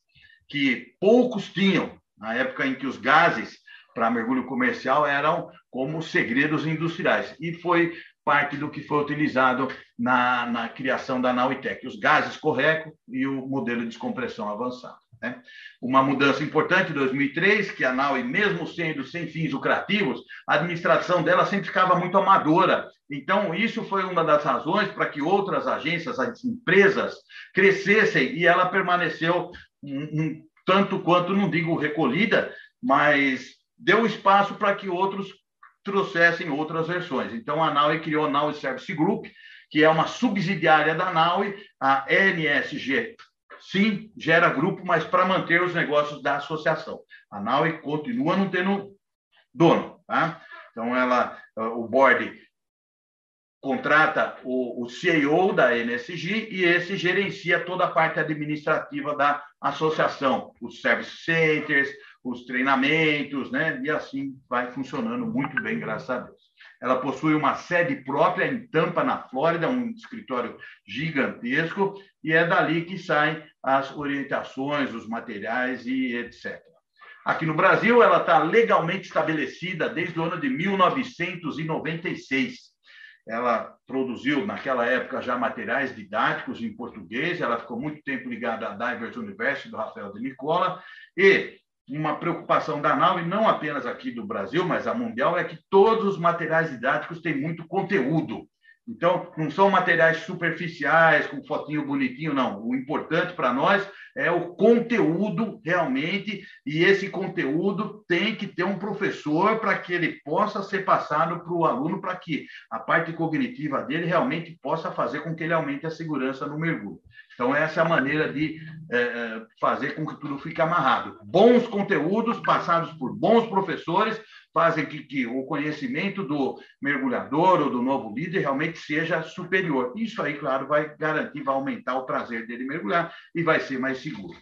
que poucos tinham, na época em que os gases para mergulho comercial eram como segredos industriais. E foi parte do que foi utilizado na, na criação da Nauitec, os gases correco e o modelo de descompressão avançado. Né? Uma mudança importante em 2003, que a NAUI, mesmo sendo sem fins lucrativos, a administração dela sempre ficava muito amadora. Então, isso foi uma das razões para que outras agências, as empresas, crescessem e ela permaneceu um, um tanto quanto, não digo recolhida, mas deu espaço para que outros trouxessem outras versões. Então, a NAUI criou a NAUI Service Group, que é uma subsidiária da NAUI, a NSG sim, gera grupo, mas para manter os negócios da associação. A NAUI continua não tendo dono. Tá? Então, ela, o board contrata o, o CEO da NSG e esse gerencia toda a parte administrativa da associação, os service centers, os treinamentos, né? E assim vai funcionando muito bem, graças a Deus. Ela possui uma sede própria em Tampa, na Flórida, um escritório gigantesco, e é dali que saem as orientações, os materiais e etc. Aqui no Brasil, ela está legalmente estabelecida desde o ano de 1996. Ela produziu, naquela época, já materiais didáticos em português. Ela ficou muito tempo ligada à Divers University, do Rafael de Nicola. E uma preocupação da NAU, e não apenas aqui do Brasil, mas a mundial, é que todos os materiais didáticos têm muito conteúdo. Então, não são materiais superficiais, com fotinho bonitinho, não. O importante para nós é o conteúdo realmente, e esse conteúdo tem que ter um professor para que ele possa ser passado para o aluno, para que a parte cognitiva dele realmente possa fazer com que ele aumente a segurança no mergulho. Então, essa é a maneira de é, fazer com que tudo fique amarrado. Bons conteúdos passados por bons professores, fazem que, que o conhecimento do mergulhador ou do novo líder realmente seja superior. Isso aí, claro, vai garantir, vai aumentar o prazer dele mergulhar e vai ser mais seguro.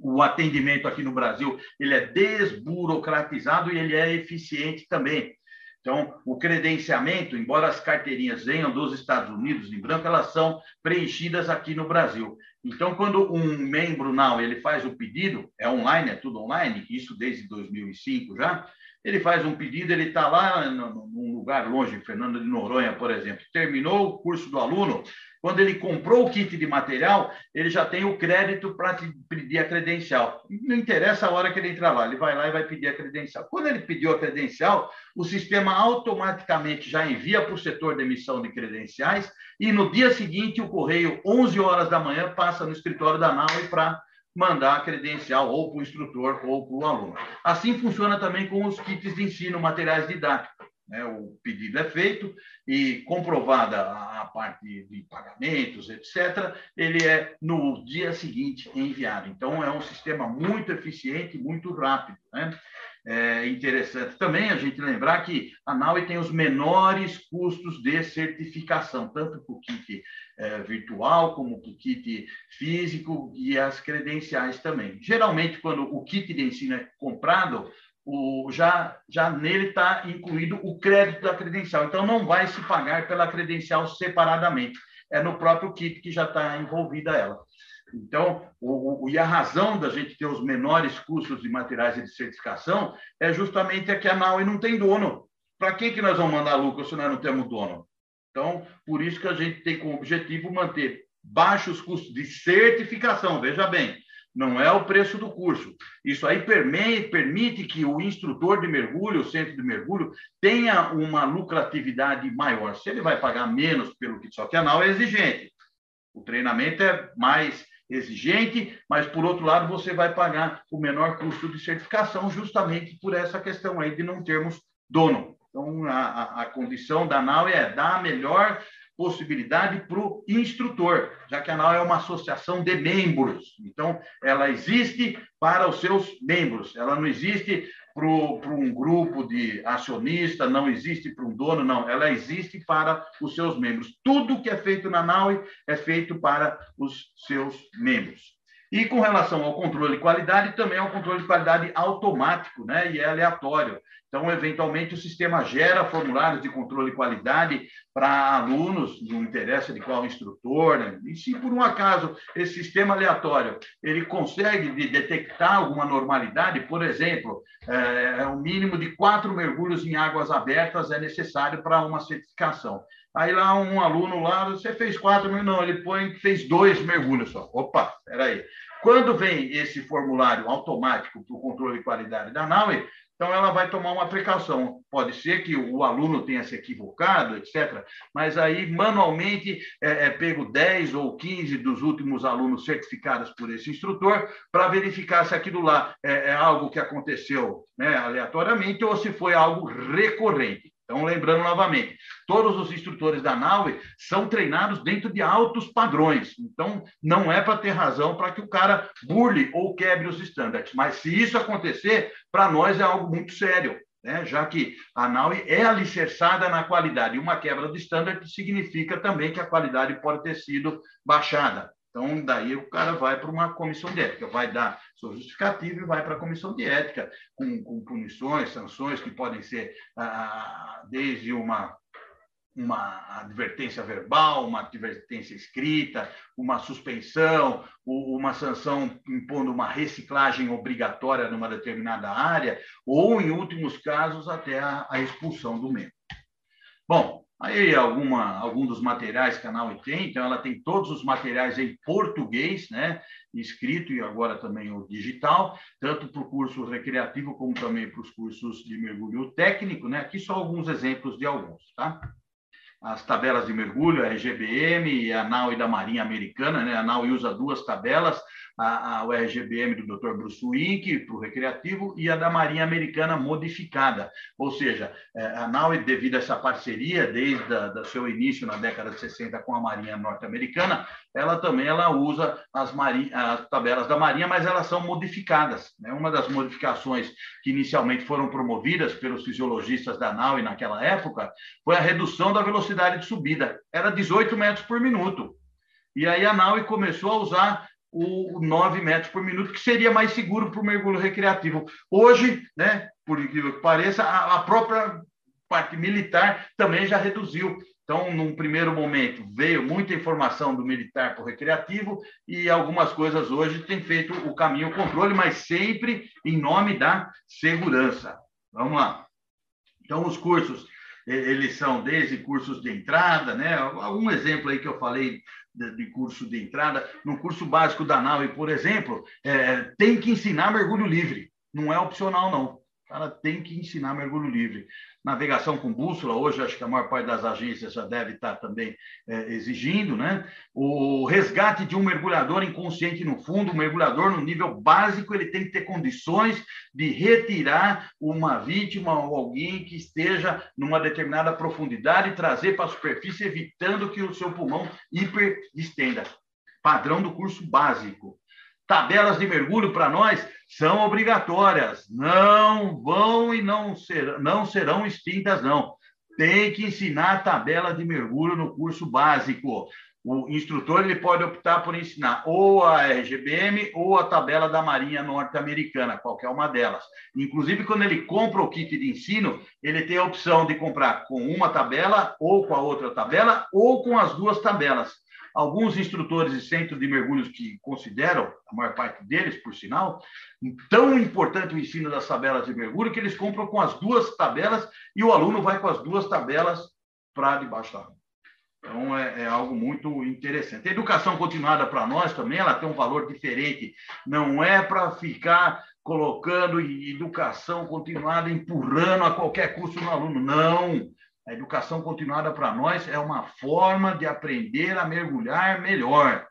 O atendimento aqui no Brasil ele é desburocratizado e ele é eficiente também. Então, o credenciamento, embora as carteirinhas venham dos Estados Unidos em branco, elas são preenchidas aqui no Brasil. Então, quando um membro não ele faz o pedido, é online, é tudo online, isso desde 2005 já, ele faz um pedido, ele está lá num lugar longe, Fernando de Noronha, por exemplo, terminou o curso do aluno, quando ele comprou o kit de material, ele já tem o crédito para pedir a credencial. Não interessa a hora que ele entrar lá, ele vai lá e vai pedir a credencial. Quando ele pediu a credencial, o sistema automaticamente já envia para o setor de emissão de credenciais e no dia seguinte o correio, 11 horas da manhã, passa no escritório da NAUE para mandar a credencial ou para o instrutor ou para o aluno. Assim funciona também com os kits de ensino, materiais didáticos. Né? O pedido é feito e comprovada a parte de pagamentos, etc., ele é no dia seguinte enviado. Então, é um sistema muito eficiente, muito rápido. Né? É interessante também a gente lembrar que a NAUE tem os menores custos de certificação, tanto para o kit é, virtual como o kit físico e as credenciais também. Geralmente, quando o kit de ensino é comprado, o, já, já nele está incluído o crédito da credencial. Então, não vai se pagar pela credencial separadamente. É no próprio kit que já está envolvida ela. Então, o, o, e a razão da gente ter os menores custos de materiais de certificação é justamente a que a NAUE não tem dono. Para quem que nós vamos mandar lucro se nós não temos dono? Então, por isso que a gente tem como objetivo manter baixos custos de certificação. Veja bem, não é o preço do curso. Isso aí permite que o instrutor de mergulho, o centro de mergulho, tenha uma lucratividade maior. Se ele vai pagar menos pelo a NAU é exigente. O treinamento é mais exigente, mas por outro lado você vai pagar o menor custo de certificação justamente por essa questão aí de não termos dono. Então a, a, condição da NAU é dar a melhor possibilidade para o instrutor, já que a ANAL é uma associação de membros. Então, ela existe para os seus membros, ela não existe para um grupo de acionista, não existe para um dono, não, ela existe para os seus membros. Tudo que é feito na NAUE é feito para os seus membros. E com relação ao controle de qualidade, também é um controle de qualidade automático né? e é aleatório. Então, eventualmente, o sistema gera formulários de controle de qualidade para alunos, não interessa de qual instrutor, né? e se por um acaso esse sistema aleatório ele consegue detectar alguma normalidade, por exemplo, é, é, o mínimo de quatro mergulhos em águas abertas é necessário para uma certificação. Aí lá um aluno lá, você fez quatro, não, ele põe fez dois mergulhos só. Opa, aí. Quando vem esse formulário automático para o controle de qualidade da NAUE, então, ela vai tomar uma precaução. Pode ser que o aluno tenha se equivocado, etc., mas aí, manualmente, é, é pego 10 ou 15 dos últimos alunos certificados por esse instrutor para verificar se aquilo lá é, é algo que aconteceu né, aleatoriamente ou se foi algo recorrente. Então, lembrando novamente, todos os instrutores da NAUE são treinados dentro de altos padrões. Então, não é para ter razão para que o cara burle ou quebre os estándares. Mas, se isso acontecer, para nós é algo muito sério, né? já que a NAUE é alicerçada na qualidade. E uma quebra de estándarde significa também que a qualidade pode ter sido baixada. Então, daí o cara vai para uma comissão de ética, vai dar sua justificativa e vai para a comissão de ética, com, com punições, sanções que podem ser ah, desde uma, uma advertência verbal, uma advertência escrita, uma suspensão, uma sanção impondo uma reciclagem obrigatória numa determinada área, ou, em últimos casos, até a expulsão do membro. Bom, Aí alguma, algum dos materiais que a Naui tem, então ela tem todos os materiais em português, né, escrito e agora também o digital, tanto para o curso recreativo como também para os cursos de mergulho técnico, né? Aqui só alguns exemplos de alguns, tá? as tabelas de mergulho, a RGBM e a NAU e da Marinha Americana, né? A NAU usa duas tabelas, a, a, o RGBM do Dr. Bruce Wink para o recreativo e a da Marinha Americana modificada. Ou seja, é, a NAU, devido a essa parceria, desde o seu início na década de 60 com a Marinha norte-americana, ela também ela usa as, as, tabelas da Marinha, mas elas são modificadas. Né? Uma das modificações que inicialmente foram promovidas pelos fisiologistas da NAU naquela época foi a redução da velocidade de subida. Era 18 metros por minuto. E aí a NAU começou a usar o 9 metros por minuto, que seria mais seguro para o mergulho recreativo. Hoje, né, por incrível que pareça, a, a própria parte militar também já reduziu. Então, num primeiro momento, veio muita informação do militar para o recreativo e algumas coisas hoje têm feito o caminho controle, mas sempre em nome da segurança. Vamos lá. Então, os cursos, eles são desde cursos de entrada, né? Algum exemplo aí que eu falei de, curso de entrada. No curso básico da nave, por exemplo, é, tem que ensinar mergulho livre. Não é opcional, não. O cara tem que ensinar mergulho livre. Navegação com bússola, hoje acho que a maior parte das agências já deve estar também é, exigindo, né? O resgate de um mergulhador inconsciente no fundo, o mergulhador no nível básico, ele tem que ter condições de retirar uma vítima ou alguém que esteja numa determinada profundidade e trazer para a superfície, evitando que o seu pulmão hiperdistenda. Padrão do curso básico. Tabelas de mergulho para nós são obrigatórias, não vão e não, ser, não serão extintas, não. Tem que ensinar a tabela de mergulho no curso básico. O instrutor ele pode optar por ensinar ou a RGBM ou a tabela da Marinha Norte-Americana, qualquer uma delas. Inclusive, quando ele compra o kit de ensino, ele tem a opção de comprar com uma tabela, ou com a outra tabela, ou com as duas tabelas. Alguns instrutores e centros de mergulhos que consideram, a maior parte deles, por sinal, tão importante o ensino das tabelas de mergulho que eles compram com as duas tabelas e o aluno vai com as duas tabelas para debaixo da. Então, é, é, algo muito interessante. A educação continuada para nós também, ela tem um valor diferente. Não é para ficar colocando educação continuada, empurrando a qualquer custo no aluno. Não. A educação continuada para nós é uma forma de aprender a mergulhar melhor.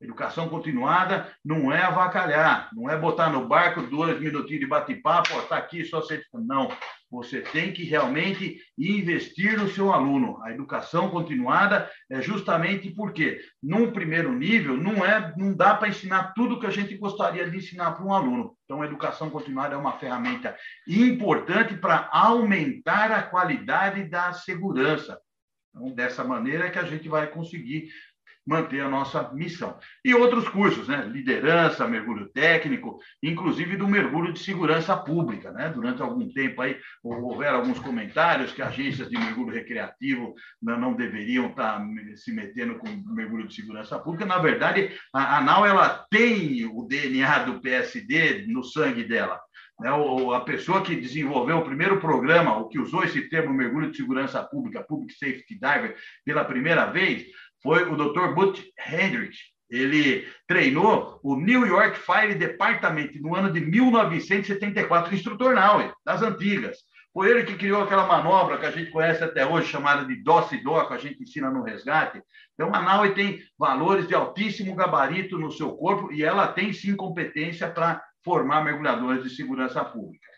Educação continuada não é avacalhar, não é botar no barco dois minutinhos de bate-papo, está aqui só você. Não. Você tem que realmente investir no seu aluno. A educação continuada é justamente porque, num primeiro nível, não é, não dá para ensinar tudo que a gente gostaria de ensinar para um aluno. Então, a educação continuada é uma ferramenta importante para aumentar a qualidade da segurança. Então, dessa maneira é que a gente vai conseguir manter a nossa missão. E outros cursos, né? Liderança, mergulho técnico, inclusive do mergulho de segurança pública, né? Durante algum tempo aí houveram alguns comentários que agências de mergulho recreativo não, deveriam estar se metendo com mergulho de segurança pública. Na verdade, a, a NAU ela tem o DNA do PSD no sangue dela. Né, a pessoa que desenvolveu o primeiro programa, o que usou esse termo mergulho de segurança pública, Public Safety Diver, pela primeira vez, foi o Dr. Butch Hendricks. Ele treinou o New York Fire Department no ano de 1974, instrutor não, das antigas. Foi ele que criou aquela manobra que a gente conhece até hoje, chamada de DOS-DO, que a gente ensina no resgate. Então, a NAUE tem valores de altíssimo gabarito no seu corpo e ela tem, sim, competência para formar mergulhadores de segurança pública.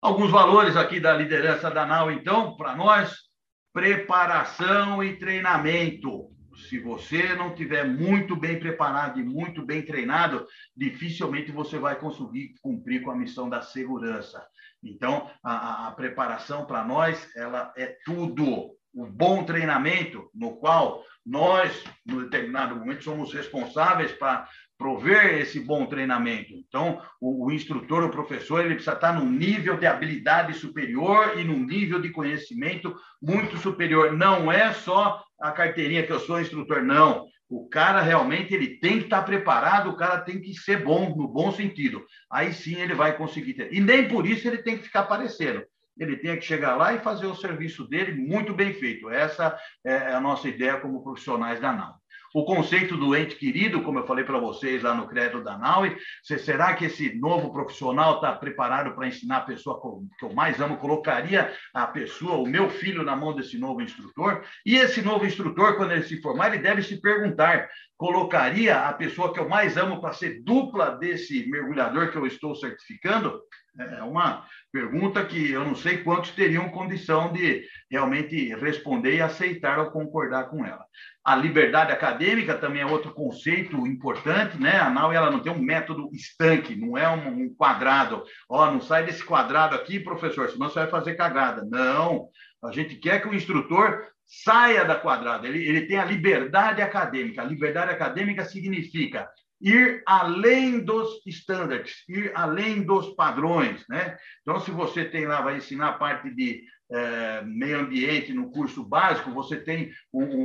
Alguns valores aqui da liderança da NAU, então, para nós preparação e treinamento. Se você não tiver muito bem preparado e muito bem treinado, dificilmente você vai conseguir cumprir com a missão da segurança. Então, a, a preparação para nós, ela é tudo. O bom treinamento, no qual nós, no determinado momento, somos responsáveis para prover esse bom treinamento. Então, o, o, instrutor, o professor, ele precisa estar num nível de habilidade superior e num nível de conhecimento muito superior. Não é só a carteirinha que eu sou instrutor, não. O cara realmente ele tem que estar preparado, o cara tem que ser bom, no bom sentido. Aí sim ele vai conseguir ter. E nem por isso ele tem que ficar aparecendo. Ele tem que chegar lá e fazer o serviço dele muito bem feito. Essa é a nossa ideia como profissionais da NAU. O conceito do ente querido, como eu falei para vocês lá no crédito da NAUI. Será que esse novo profissional está preparado para ensinar a pessoa que eu mais amo? Colocaria a pessoa, o meu filho, na mão desse novo instrutor? E esse novo instrutor, quando ele se formar, ele deve se perguntar: colocaria a pessoa que eu mais amo para ser dupla desse mergulhador que eu estou certificando? É uma pergunta que eu não sei quantos teriam condição de realmente responder e aceitar ou concordar com ela. A liberdade acadêmica também é outro conceito importante, né? A NAU ela não tem um método estanque, não é um, quadrado. Ó, oh, não sai desse quadrado aqui, professor, senão você vai fazer cagada. Não, a gente quer que o instrutor saia da quadrada, ele, ele tem a liberdade acadêmica. A liberdade acadêmica significa ir além dos estándares, ir além dos padrões, né? Então, se você tem lá, vai ensinar a parte de é, meio ambiente no curso básico, você tem um, um,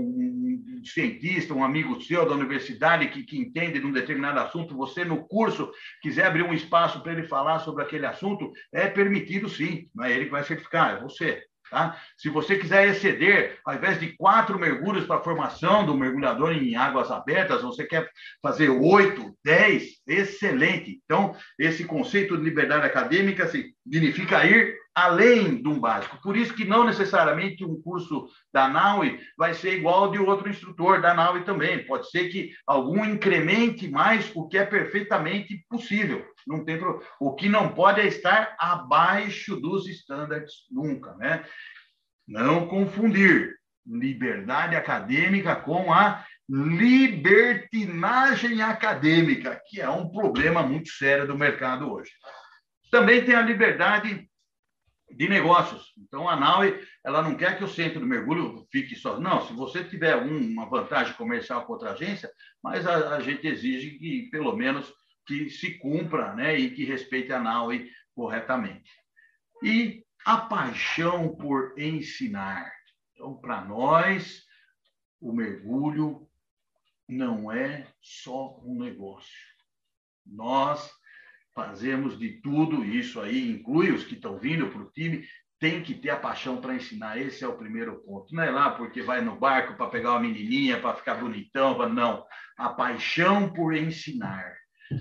um, cientista, um amigo seu da universidade que, que entende de um determinado assunto, você no curso quiser abrir um espaço para ele falar sobre aquele assunto, é permitido sim, não é ele que vai certificar, é você. Tá? Se você quiser exceder, ao invés de quatro mergulhos para a formação do mergulhador em águas abertas, você quer fazer oito, dez, excelente. Então, esse conceito de liberdade acadêmica significa ir além de um básico. Por isso que não necessariamente um curso da NAUI vai ser igual ao de outro instrutor da NAUI também. Pode ser que algum incremente mais, o que é perfeitamente possível. Não tem pro... O que não pode é estar abaixo dos estándares nunca, né? Não confundir liberdade acadêmica com a libertinagem acadêmica, que é um problema muito sério do mercado hoje. Também tem a liberdade de negócios. Então, a NAUE, ela não quer que o centro de mergulho fique só. Não, se você tiver uma vantagem comercial com outra agência, mas a, a gente exige que, pelo menos, que se cumpra né, e que respeite a NAUE corretamente. E a paixão por ensinar. Então, para nós, o mergulho não é só um negócio. Nós fazemos de tudo isso aí, inclui os que estão vindo para o time, tem que ter a paixão para ensinar. Esse é o primeiro ponto. Não é lá porque vai no barco para pegar uma menininha, para ficar bonitão, não. A paixão por ensinar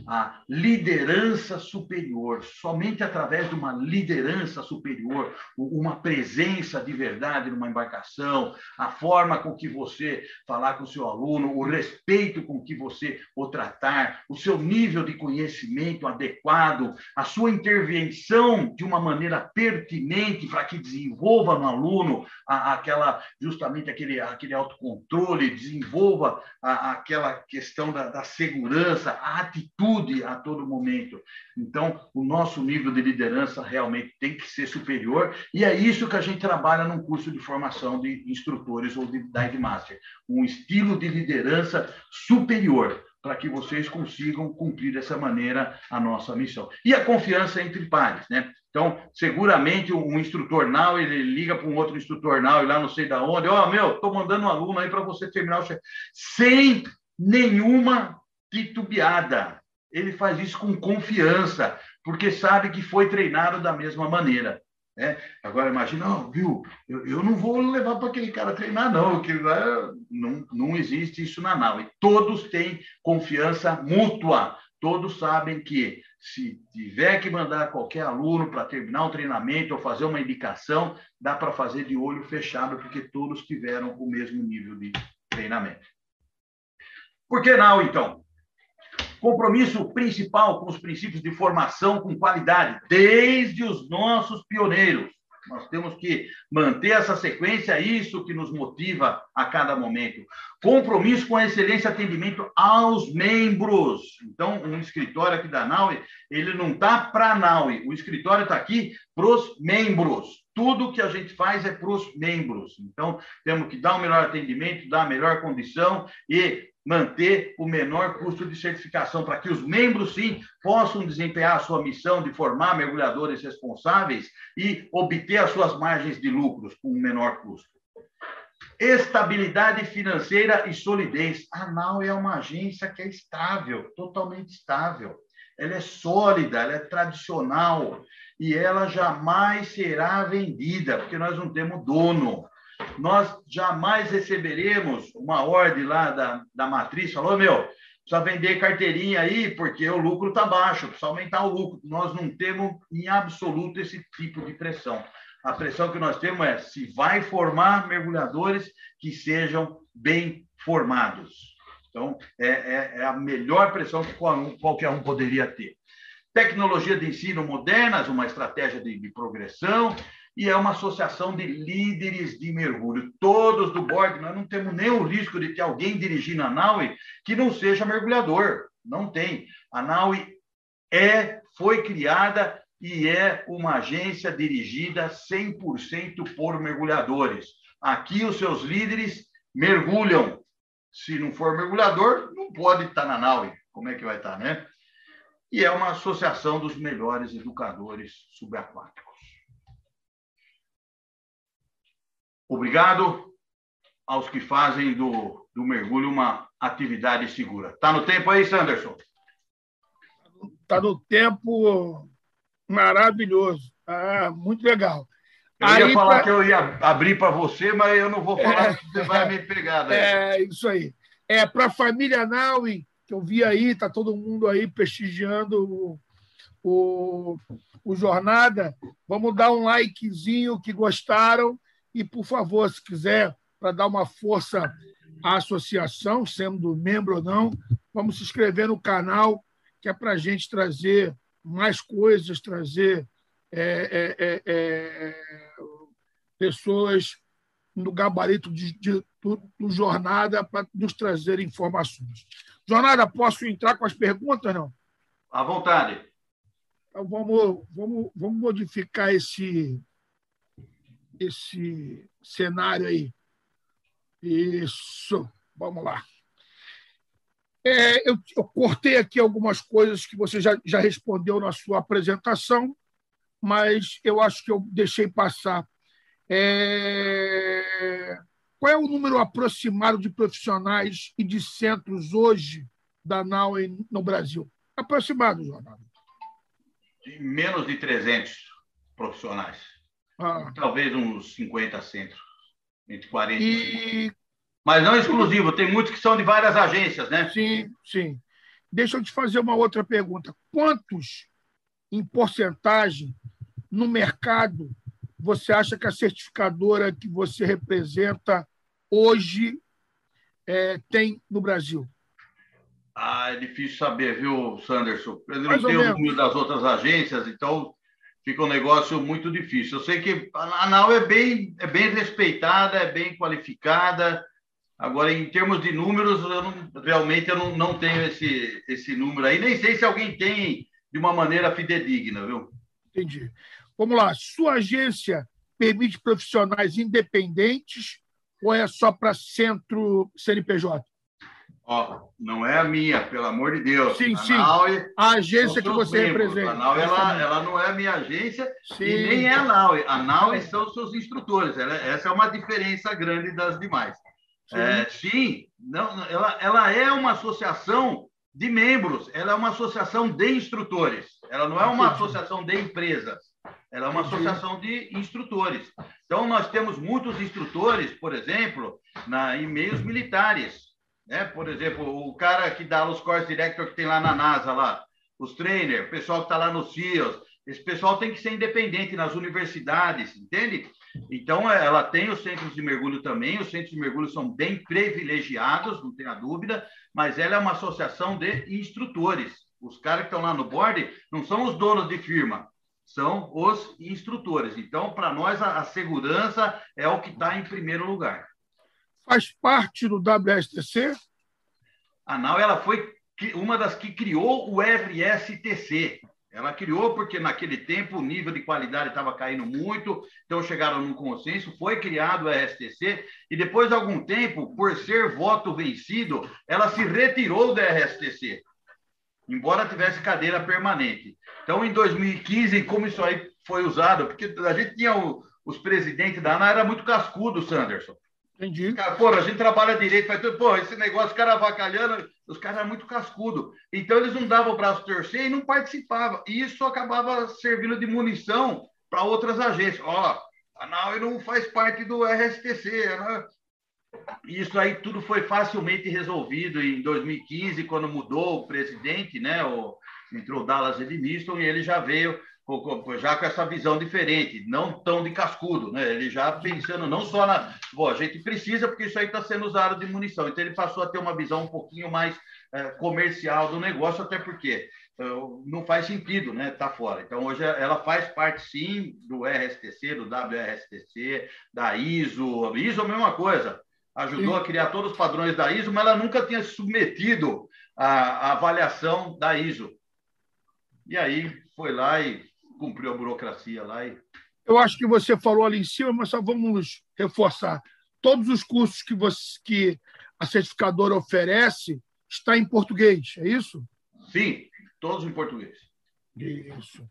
a liderança superior. Somente através de uma liderança superior, uma presença de verdade numa embarcação, a forma com que você falar com o seu aluno, o respeito com que você o tratar, o seu nível de conhecimento adequado, a sua intervenção de uma maneira pertinente para que desenvolva no aluno aquela justamente aquele, aquele autocontrole, desenvolva aquela questão da, da segurança, a atitude atitude a todo momento. Então, o nosso nível de liderança realmente tem que ser superior, e é isso que a gente trabalha num curso de formação de instrutores ou de Dive Master. Um estilo de liderança superior, para que vocês consigam cumprir dessa maneira a nossa missão. E a confiança entre pares, né? Então, seguramente um instrutor now, ele liga para um outro instrutor now, e lá não sei da onde, ó, oh, meu, estou mandando um aluno aí para você terminar o sem nenhuma titubeada ele faz isso com confiança, porque sabe que foi treinado da mesma maneira. Né? Agora, imagina, oh, viu, eu, eu, não vou levar para aquele cara treinar, não, que não, não existe isso na nau. E todos têm confiança mútua, todos sabem que se tiver que mandar qualquer aluno para terminar um treinamento ou fazer uma indicação, dá para fazer de olho fechado, porque todos tiveram o mesmo nível de treinamento. Por que não, então? Compromisso principal com os princípios de formação com qualidade, desde os nossos pioneiros. Nós temos que manter essa sequência, isso que nos motiva a cada momento. Compromisso com a excelência atendimento aos membros. Então, um escritório aqui da NAUE, ele não está para a NAUE, o escritório está aqui para os membros. Tudo que a gente faz é para os membros. Então, temos que dar o um melhor atendimento, dar a melhor condição e manter o menor custo de certificação, para que os membros, sim, possam desempenhar a sua missão de formar mergulhadores responsáveis e obter as suas margens de lucros com um menor custo. Estabilidade financeira e solidez. A NAU é uma agência que é estável, totalmente estável. Ela é sólida, ela é tradicional e ela jamais será vendida, porque nós não temos dono. Nós jamais receberemos uma ordem lá da, da matriz, falou, meu, precisa vender carteirinha aí, porque o lucro está baixo, precisa aumentar o lucro. Nós não temos em absoluto esse tipo de pressão. A pressão que nós temos é se vai formar mergulhadores que sejam bem formados. Então, é, é, é a melhor pressão que qualquer um poderia ter. Tecnologia de ensino modernas, uma estratégia de, de progressão, e é uma associação de líderes de mergulho. Todos do board, nós não temos o risco de ter alguém dirigindo a NAUI que não seja mergulhador. Não tem. A NAUI é, foi criada e é uma agência dirigida 100% por mergulhadores. Aqui os seus líderes mergulham. Se não for mergulhador, não pode estar na NAUI. Como é que vai estar, né? E é uma associação dos melhores educadores subaquáticos. Obrigado aos que fazem do, do mergulho uma atividade segura. Está no tempo aí, Sanderson? Está no tempo maravilhoso. Ah, muito legal. Eu aí, ia falar pra... que eu ia abrir para você, mas eu não vou falar é, que você vai me pegar. Né? É, isso aí. É, para a família Naui, que eu vi aí, está todo mundo aí prestigiando o, o, o Jornada. Vamos dar um likezinho que gostaram e, por favor, se quiser, para dar uma força à associação, sendo membro ou não, vamos se inscrever no canal, que é para a gente trazer mais coisas, trazer é, é, é, é pessoas no gabarito de, de, do, do Jornada para nos trazer informações. Jornada, posso entrar com as perguntas, não? À vontade. Então, vamos, vamos, vamos modificar esse, esse cenário aí. Isso, vamos lá. É, eu, eu, cortei aqui algumas coisas que você já, já respondeu na sua apresentação, mas eu acho que eu deixei passar. É, qual é o número aproximado de profissionais e de centros hoje da NAU no Brasil? Aproximado, Jornal. Menos de 300 profissionais. Ah. Talvez uns 50 centros, entre 40 e 50. Mas não exclusivo, tem muitos que são de várias agências, né? Sim, sim. Deixa eu te fazer uma outra pergunta. Quantos, em porcentagem, no mercado, você acha que a certificadora que você representa hoje é, tem no Brasil? Ah, é difícil saber, viu, Sanderson? Eu não tenho o número das outras agências, então fica um negócio muito difícil. Eu sei que a ANAL é bem, é bem respeitada, é bem qualificada. Agora, em termos de números, eu não, realmente eu não, não tenho esse, esse número aí. Nem sei se alguém tem de uma maneira fidedigna, viu? Entendi. Vamos lá. Sua agência permite profissionais independentes ou é só para centro CNPJ? Ó, não é a minha, pelo amor de Deus. Sim, a sim. A agência que você membros. representa. A Naue, ela, ela não é a minha agência sim. e nem é a Naue. A Naue são seus instrutores. Ela, essa é uma diferença grande das demais. Sim, é, sim não, ela, ela é uma associação de membros, ela é uma associação de instrutores. Ela não é uma associação de empresas. Ela é uma associação de instrutores. Então, nós temos muitos instrutores, por exemplo, na, em meios militares. Né? Por exemplo, o cara que dá os course director que tem lá na NASA, lá, os trainers, o pessoal que está lá no CIOS, esse pessoal tem que ser independente nas universidades, entende? Então, ela tem os centros de mergulho também, os centros de mergulho são bem privilegiados, não tenha dúvida, mas ela é uma associação de instrutores. Os caras que estão lá no board não são os donos de firma, são os instrutores. Então, para nós, a, segurança é o que está em primeiro lugar faz parte do WSTC? A NAU ela foi uma das que criou o RSTC. Ela criou porque naquele tempo o nível de qualidade estava caindo muito, então chegaram num consenso, foi criado o RSTC e depois de algum tempo, por ser voto vencido, ela se retirou do RSTC, embora tivesse cadeira permanente. Então, em 2015, como isso aí foi usado, porque a gente tinha o, os presidentes da ANA, era muito cascudo, Sanderson. Entendi. Cara, pô, a gente trabalha direito, tudo. Pô, esse negócio, os caras avacalhando, os caras eram muito cascudo. Então, eles não davam o braço torcer e não participavam. E isso acabava servindo de munição para outras agências. Ó, A NAUI não faz parte do RSTC. Né? Isso aí tudo foi facilmente resolvido em 2015, quando mudou o presidente, né? O, entrou Dallas Edmiston e ele já veio já com essa visão diferente, não tão de cascudo, né? Ele já pensando não só na, bom, a gente precisa porque isso aí está sendo usado de munição, então ele passou a ter uma visão um pouquinho mais é, comercial do negócio, até porque é, não faz sentido, né? Tá fora. Então hoje ela faz parte sim do RSTC, do WRSTC, da ISO, a ISO é a mesma coisa. Ajudou sim. a criar todos os padrões da ISO, mas ela nunca tinha submetido à, à avaliação da ISO. E aí foi lá e cumpriu a burocracia lá. E... Eu acho que você falou ali em cima, mas só vamos reforçar. Todos os cursos que, você, que a certificadora oferece está em português, é isso? Sim, todos em português. Isso.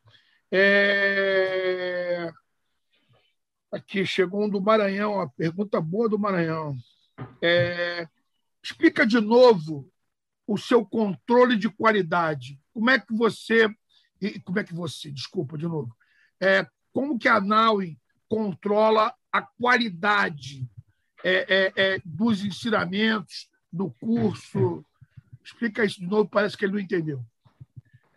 É... Aqui chegou um do Maranhão, a pergunta boa do Maranhão. É... Explica de novo o seu controle de qualidade. Como é que você e como é que você, desculpa de novo, é, como que a Naui controla a qualidade é, é, é, dos ensinamentos, do curso? Explica isso de novo, parece que ele não entendeu.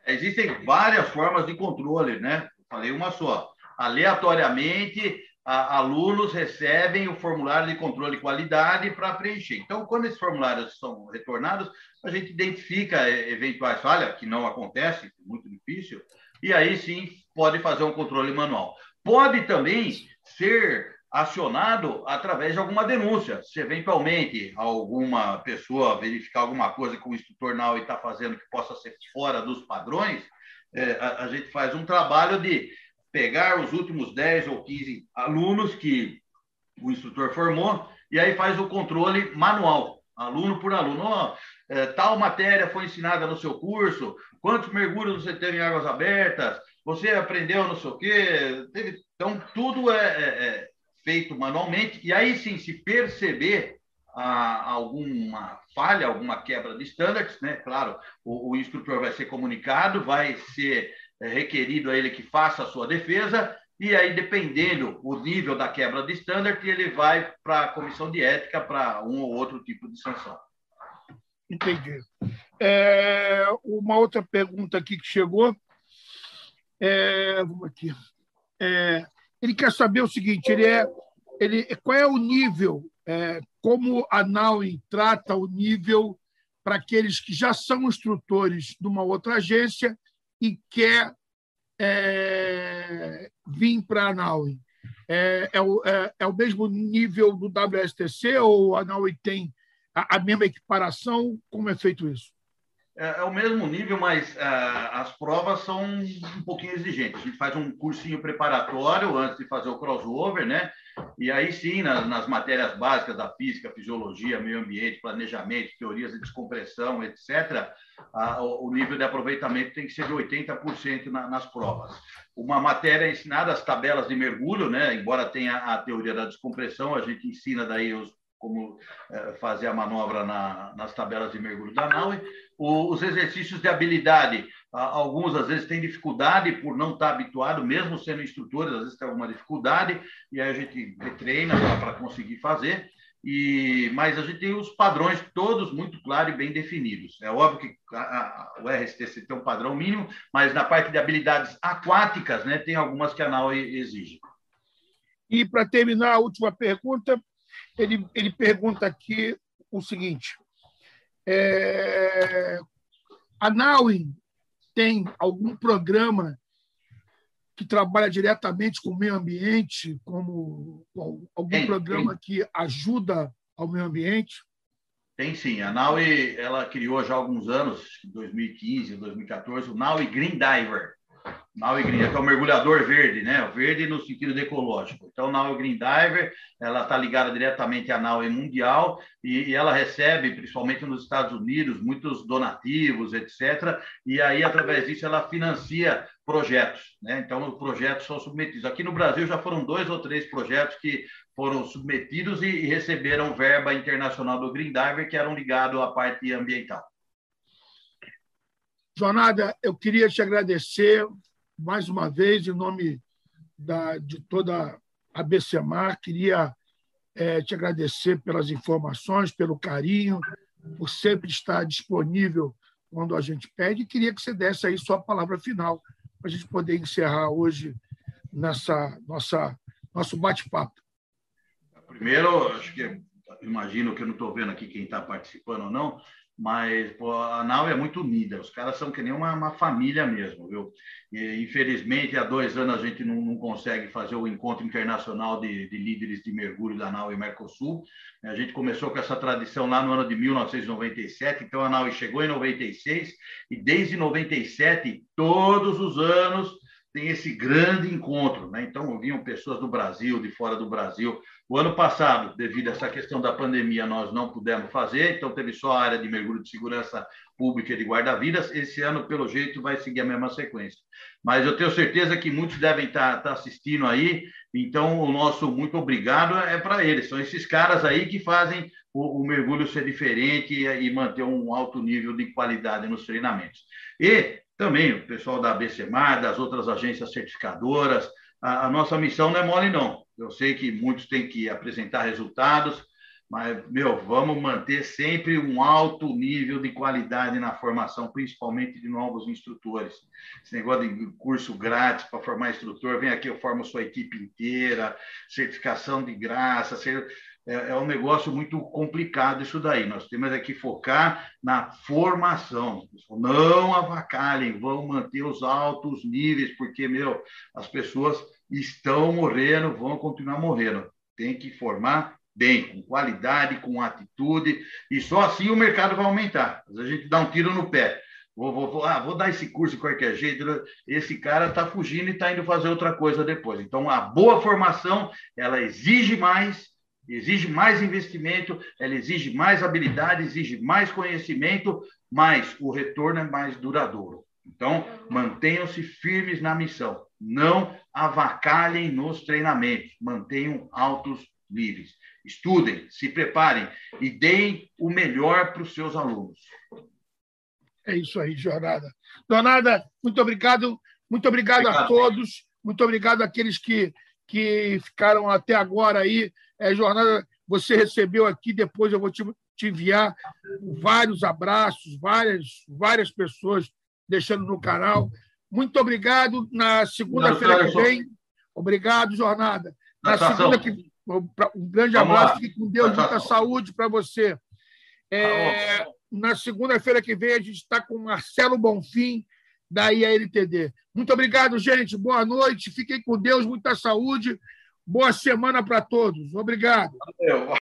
Existem várias formas de controle, né? Falei uma só. Aleatoriamente, a, alunos recebem o formulário de controle de qualidade para preencher. Então, quando esses formulários são retornados, a gente identifica é, eventuais falhas, que não acontece, muito difícil, e aí sim pode fazer um controle manual. Pode também ser acionado através de alguma denúncia. Se eventualmente alguma pessoa verificar alguma coisa que o instrutor não está fazendo que possa ser fora dos padrões, é, a, a gente faz um trabalho de pegar os últimos 10 ou 15 alunos que o instrutor formou e aí faz o controle manual, aluno por aluno. Oh, é, tal matéria foi ensinada no seu curso, quantos mergulhos você teve em águas abertas, você aprendeu não sei o quê. Teve... Então, tudo é, é, é, feito manualmente e aí sim, se perceber ah, alguma falha, alguma quebra de standards, né? Claro, o, o instrutor vai ser comunicado, vai ser é requerido a ele que faça a sua defesa, e aí, dependendo o nível da quebra de standard, ele vai para a comissão de ética para um ou outro tipo de sanção. Entendi. É, uma outra pergunta aqui que chegou. É, vamos aqui. É, ele quer saber o seguinte: ele é, ele, qual é o nível, é, como a Nauin trata o nível para aqueles que já são instrutores de uma outra agência e quer é, vir para a Naui? É, é, o, é, é, o mesmo nível do WSTC ou a Naui tem a, a mesma equiparação? Como é feito isso? É, é o mesmo nível, mas uh, as provas são um pouquinho exigentes. A gente faz um cursinho preparatório antes de fazer o crossover, né? E aí sim, nas, nas matérias básicas da física, fisiologia, meio ambiente, planejamento, teorias de descompressão, etc., a, o nível de aproveitamento tem que ser de 80% na, nas provas. Uma matéria ensinada, as tabelas de mergulho, né? embora tenha a teoria da descompressão, a gente ensina daí os, como é, fazer a manobra na, nas tabelas de mergulho da NAUE. os exercícios de habilidade, alguns às vezes têm dificuldade por não estar habituado, mesmo sendo instrutores, às vezes tem alguma dificuldade, e aí a gente treina para conseguir fazer. E, mas a gente tem os padrões todos muito claros e bem definidos. É óbvio que a, a, o RSTC tem um padrão mínimo, mas na parte de habilidades aquáticas, né, tem algumas que a NAU exige. E para terminar, a última pergunta, ele, ele pergunta aqui o seguinte: é, a NAUI tem algum programa que trabalha diretamente com o meio ambiente, como algum tem, programa tem. que ajuda ao meio ambiente? Tem sim. A NAUI ela criou já há alguns anos, 2015, 2014, o NAUI Green Diver. Naui Green, que é o mergulhador verde, né? O verde no sentido ecológico. Então, Naui Green Diver, ela está ligada diretamente à Naui Mundial e, e, ela recebe, principalmente nos Estados Unidos, muitos donativos, etc. E aí, através disso, ela financia projetos, né? Então, os projetos são submetidos. Aqui no Brasil já foram dois ou três projetos que foram submetidos e, e receberam verba internacional do Green Diver, que eram ligados à parte ambiental. Jornada, eu queria te agradecer mais uma vez, em nome da, de toda a BCMAR. Queria é, te agradecer pelas informações, pelo carinho, por sempre estar disponível quando a gente pede. E queria que você desse aí sua palavra final para a gente poder encerrar hoje nessa nossa nosso bate-papo. Primeiro, acho que imagino que eu não estou vendo aqui quem está participando ou não, mas pô, a Nau é muito unida, os caras são que nem uma, uma família mesmo, viu? E, infelizmente, há dois anos a gente não, não consegue fazer o encontro internacional de, de, líderes de mergulho da Nau e Mercosul. A gente começou com essa tradição lá no ano de 1997, então a Nau chegou em 96, e desde 97, todos os anos, tem esse grande encontro. Né? Então, vinham pessoas do Brasil, de fora do Brasil. O ano passado, devido a essa questão da pandemia, nós não pudemos fazer, então teve só a área de mergulho de segurança pública e de guarda-vidas. Esse ano, pelo jeito, vai seguir a mesma sequência. Mas eu tenho certeza que muitos devem estar, estar assistindo aí, então o nosso muito obrigado é para eles. São esses caras aí que fazem o, o mergulho ser diferente e, e manter um alto nível de qualidade nos treinamentos. E também o pessoal da BCMAR, das outras agências certificadoras. A, a, nossa missão não é mole, não. Eu sei que muitos têm que apresentar resultados, mas, meu, vamos manter sempre um alto nível de qualidade na formação, principalmente de novos instrutores. Esse negócio de curso grátis para formar instrutor, vem aqui, eu formo sua equipe inteira, certificação de graça, é, é um negócio muito complicado isso daí. Nós temos é que focar na formação. Não avacalhem, vão manter os altos níveis, porque, meu, as pessoas estão morrendo, vão continuar morrendo. Tem que formar bem, com qualidade, com atitude, e só assim o mercado vai aumentar. A gente dá um tiro no pé. Vou, vou, vou, ah, vou dar esse curso de qualquer jeito. Esse cara está fugindo e está indo fazer outra coisa depois. Então, a boa formação, ela exige mais, exige mais investimento, ela exige mais habilidade, exige mais conhecimento, mas o retorno é mais duradouro. Então, mantenham-se firmes na missão, não avacalhem nos treinamentos, mantenham altos níveis. Estudem, se preparem e deem o melhor para os seus alunos. É isso aí, Jornada. Donada, muito obrigado. Muito obrigado, obrigado. a todos. Muito obrigado àqueles que, que ficaram até agora aí é, jornada você recebeu aqui, depois eu vou te, te enviar vários abraços, várias, várias pessoas deixando no canal. Muito obrigado. Na segunda-feira que vem, obrigado, jornada. Na segunda que um grande abraço, fique com Deus, muita saúde para você. É, na segunda-feira que vem, a gente está com Marcelo Bonfim, da IALTD. Muito obrigado, gente. Boa noite. Fiquem com Deus, muita saúde. Boa semana para todos. Obrigado. Valeu.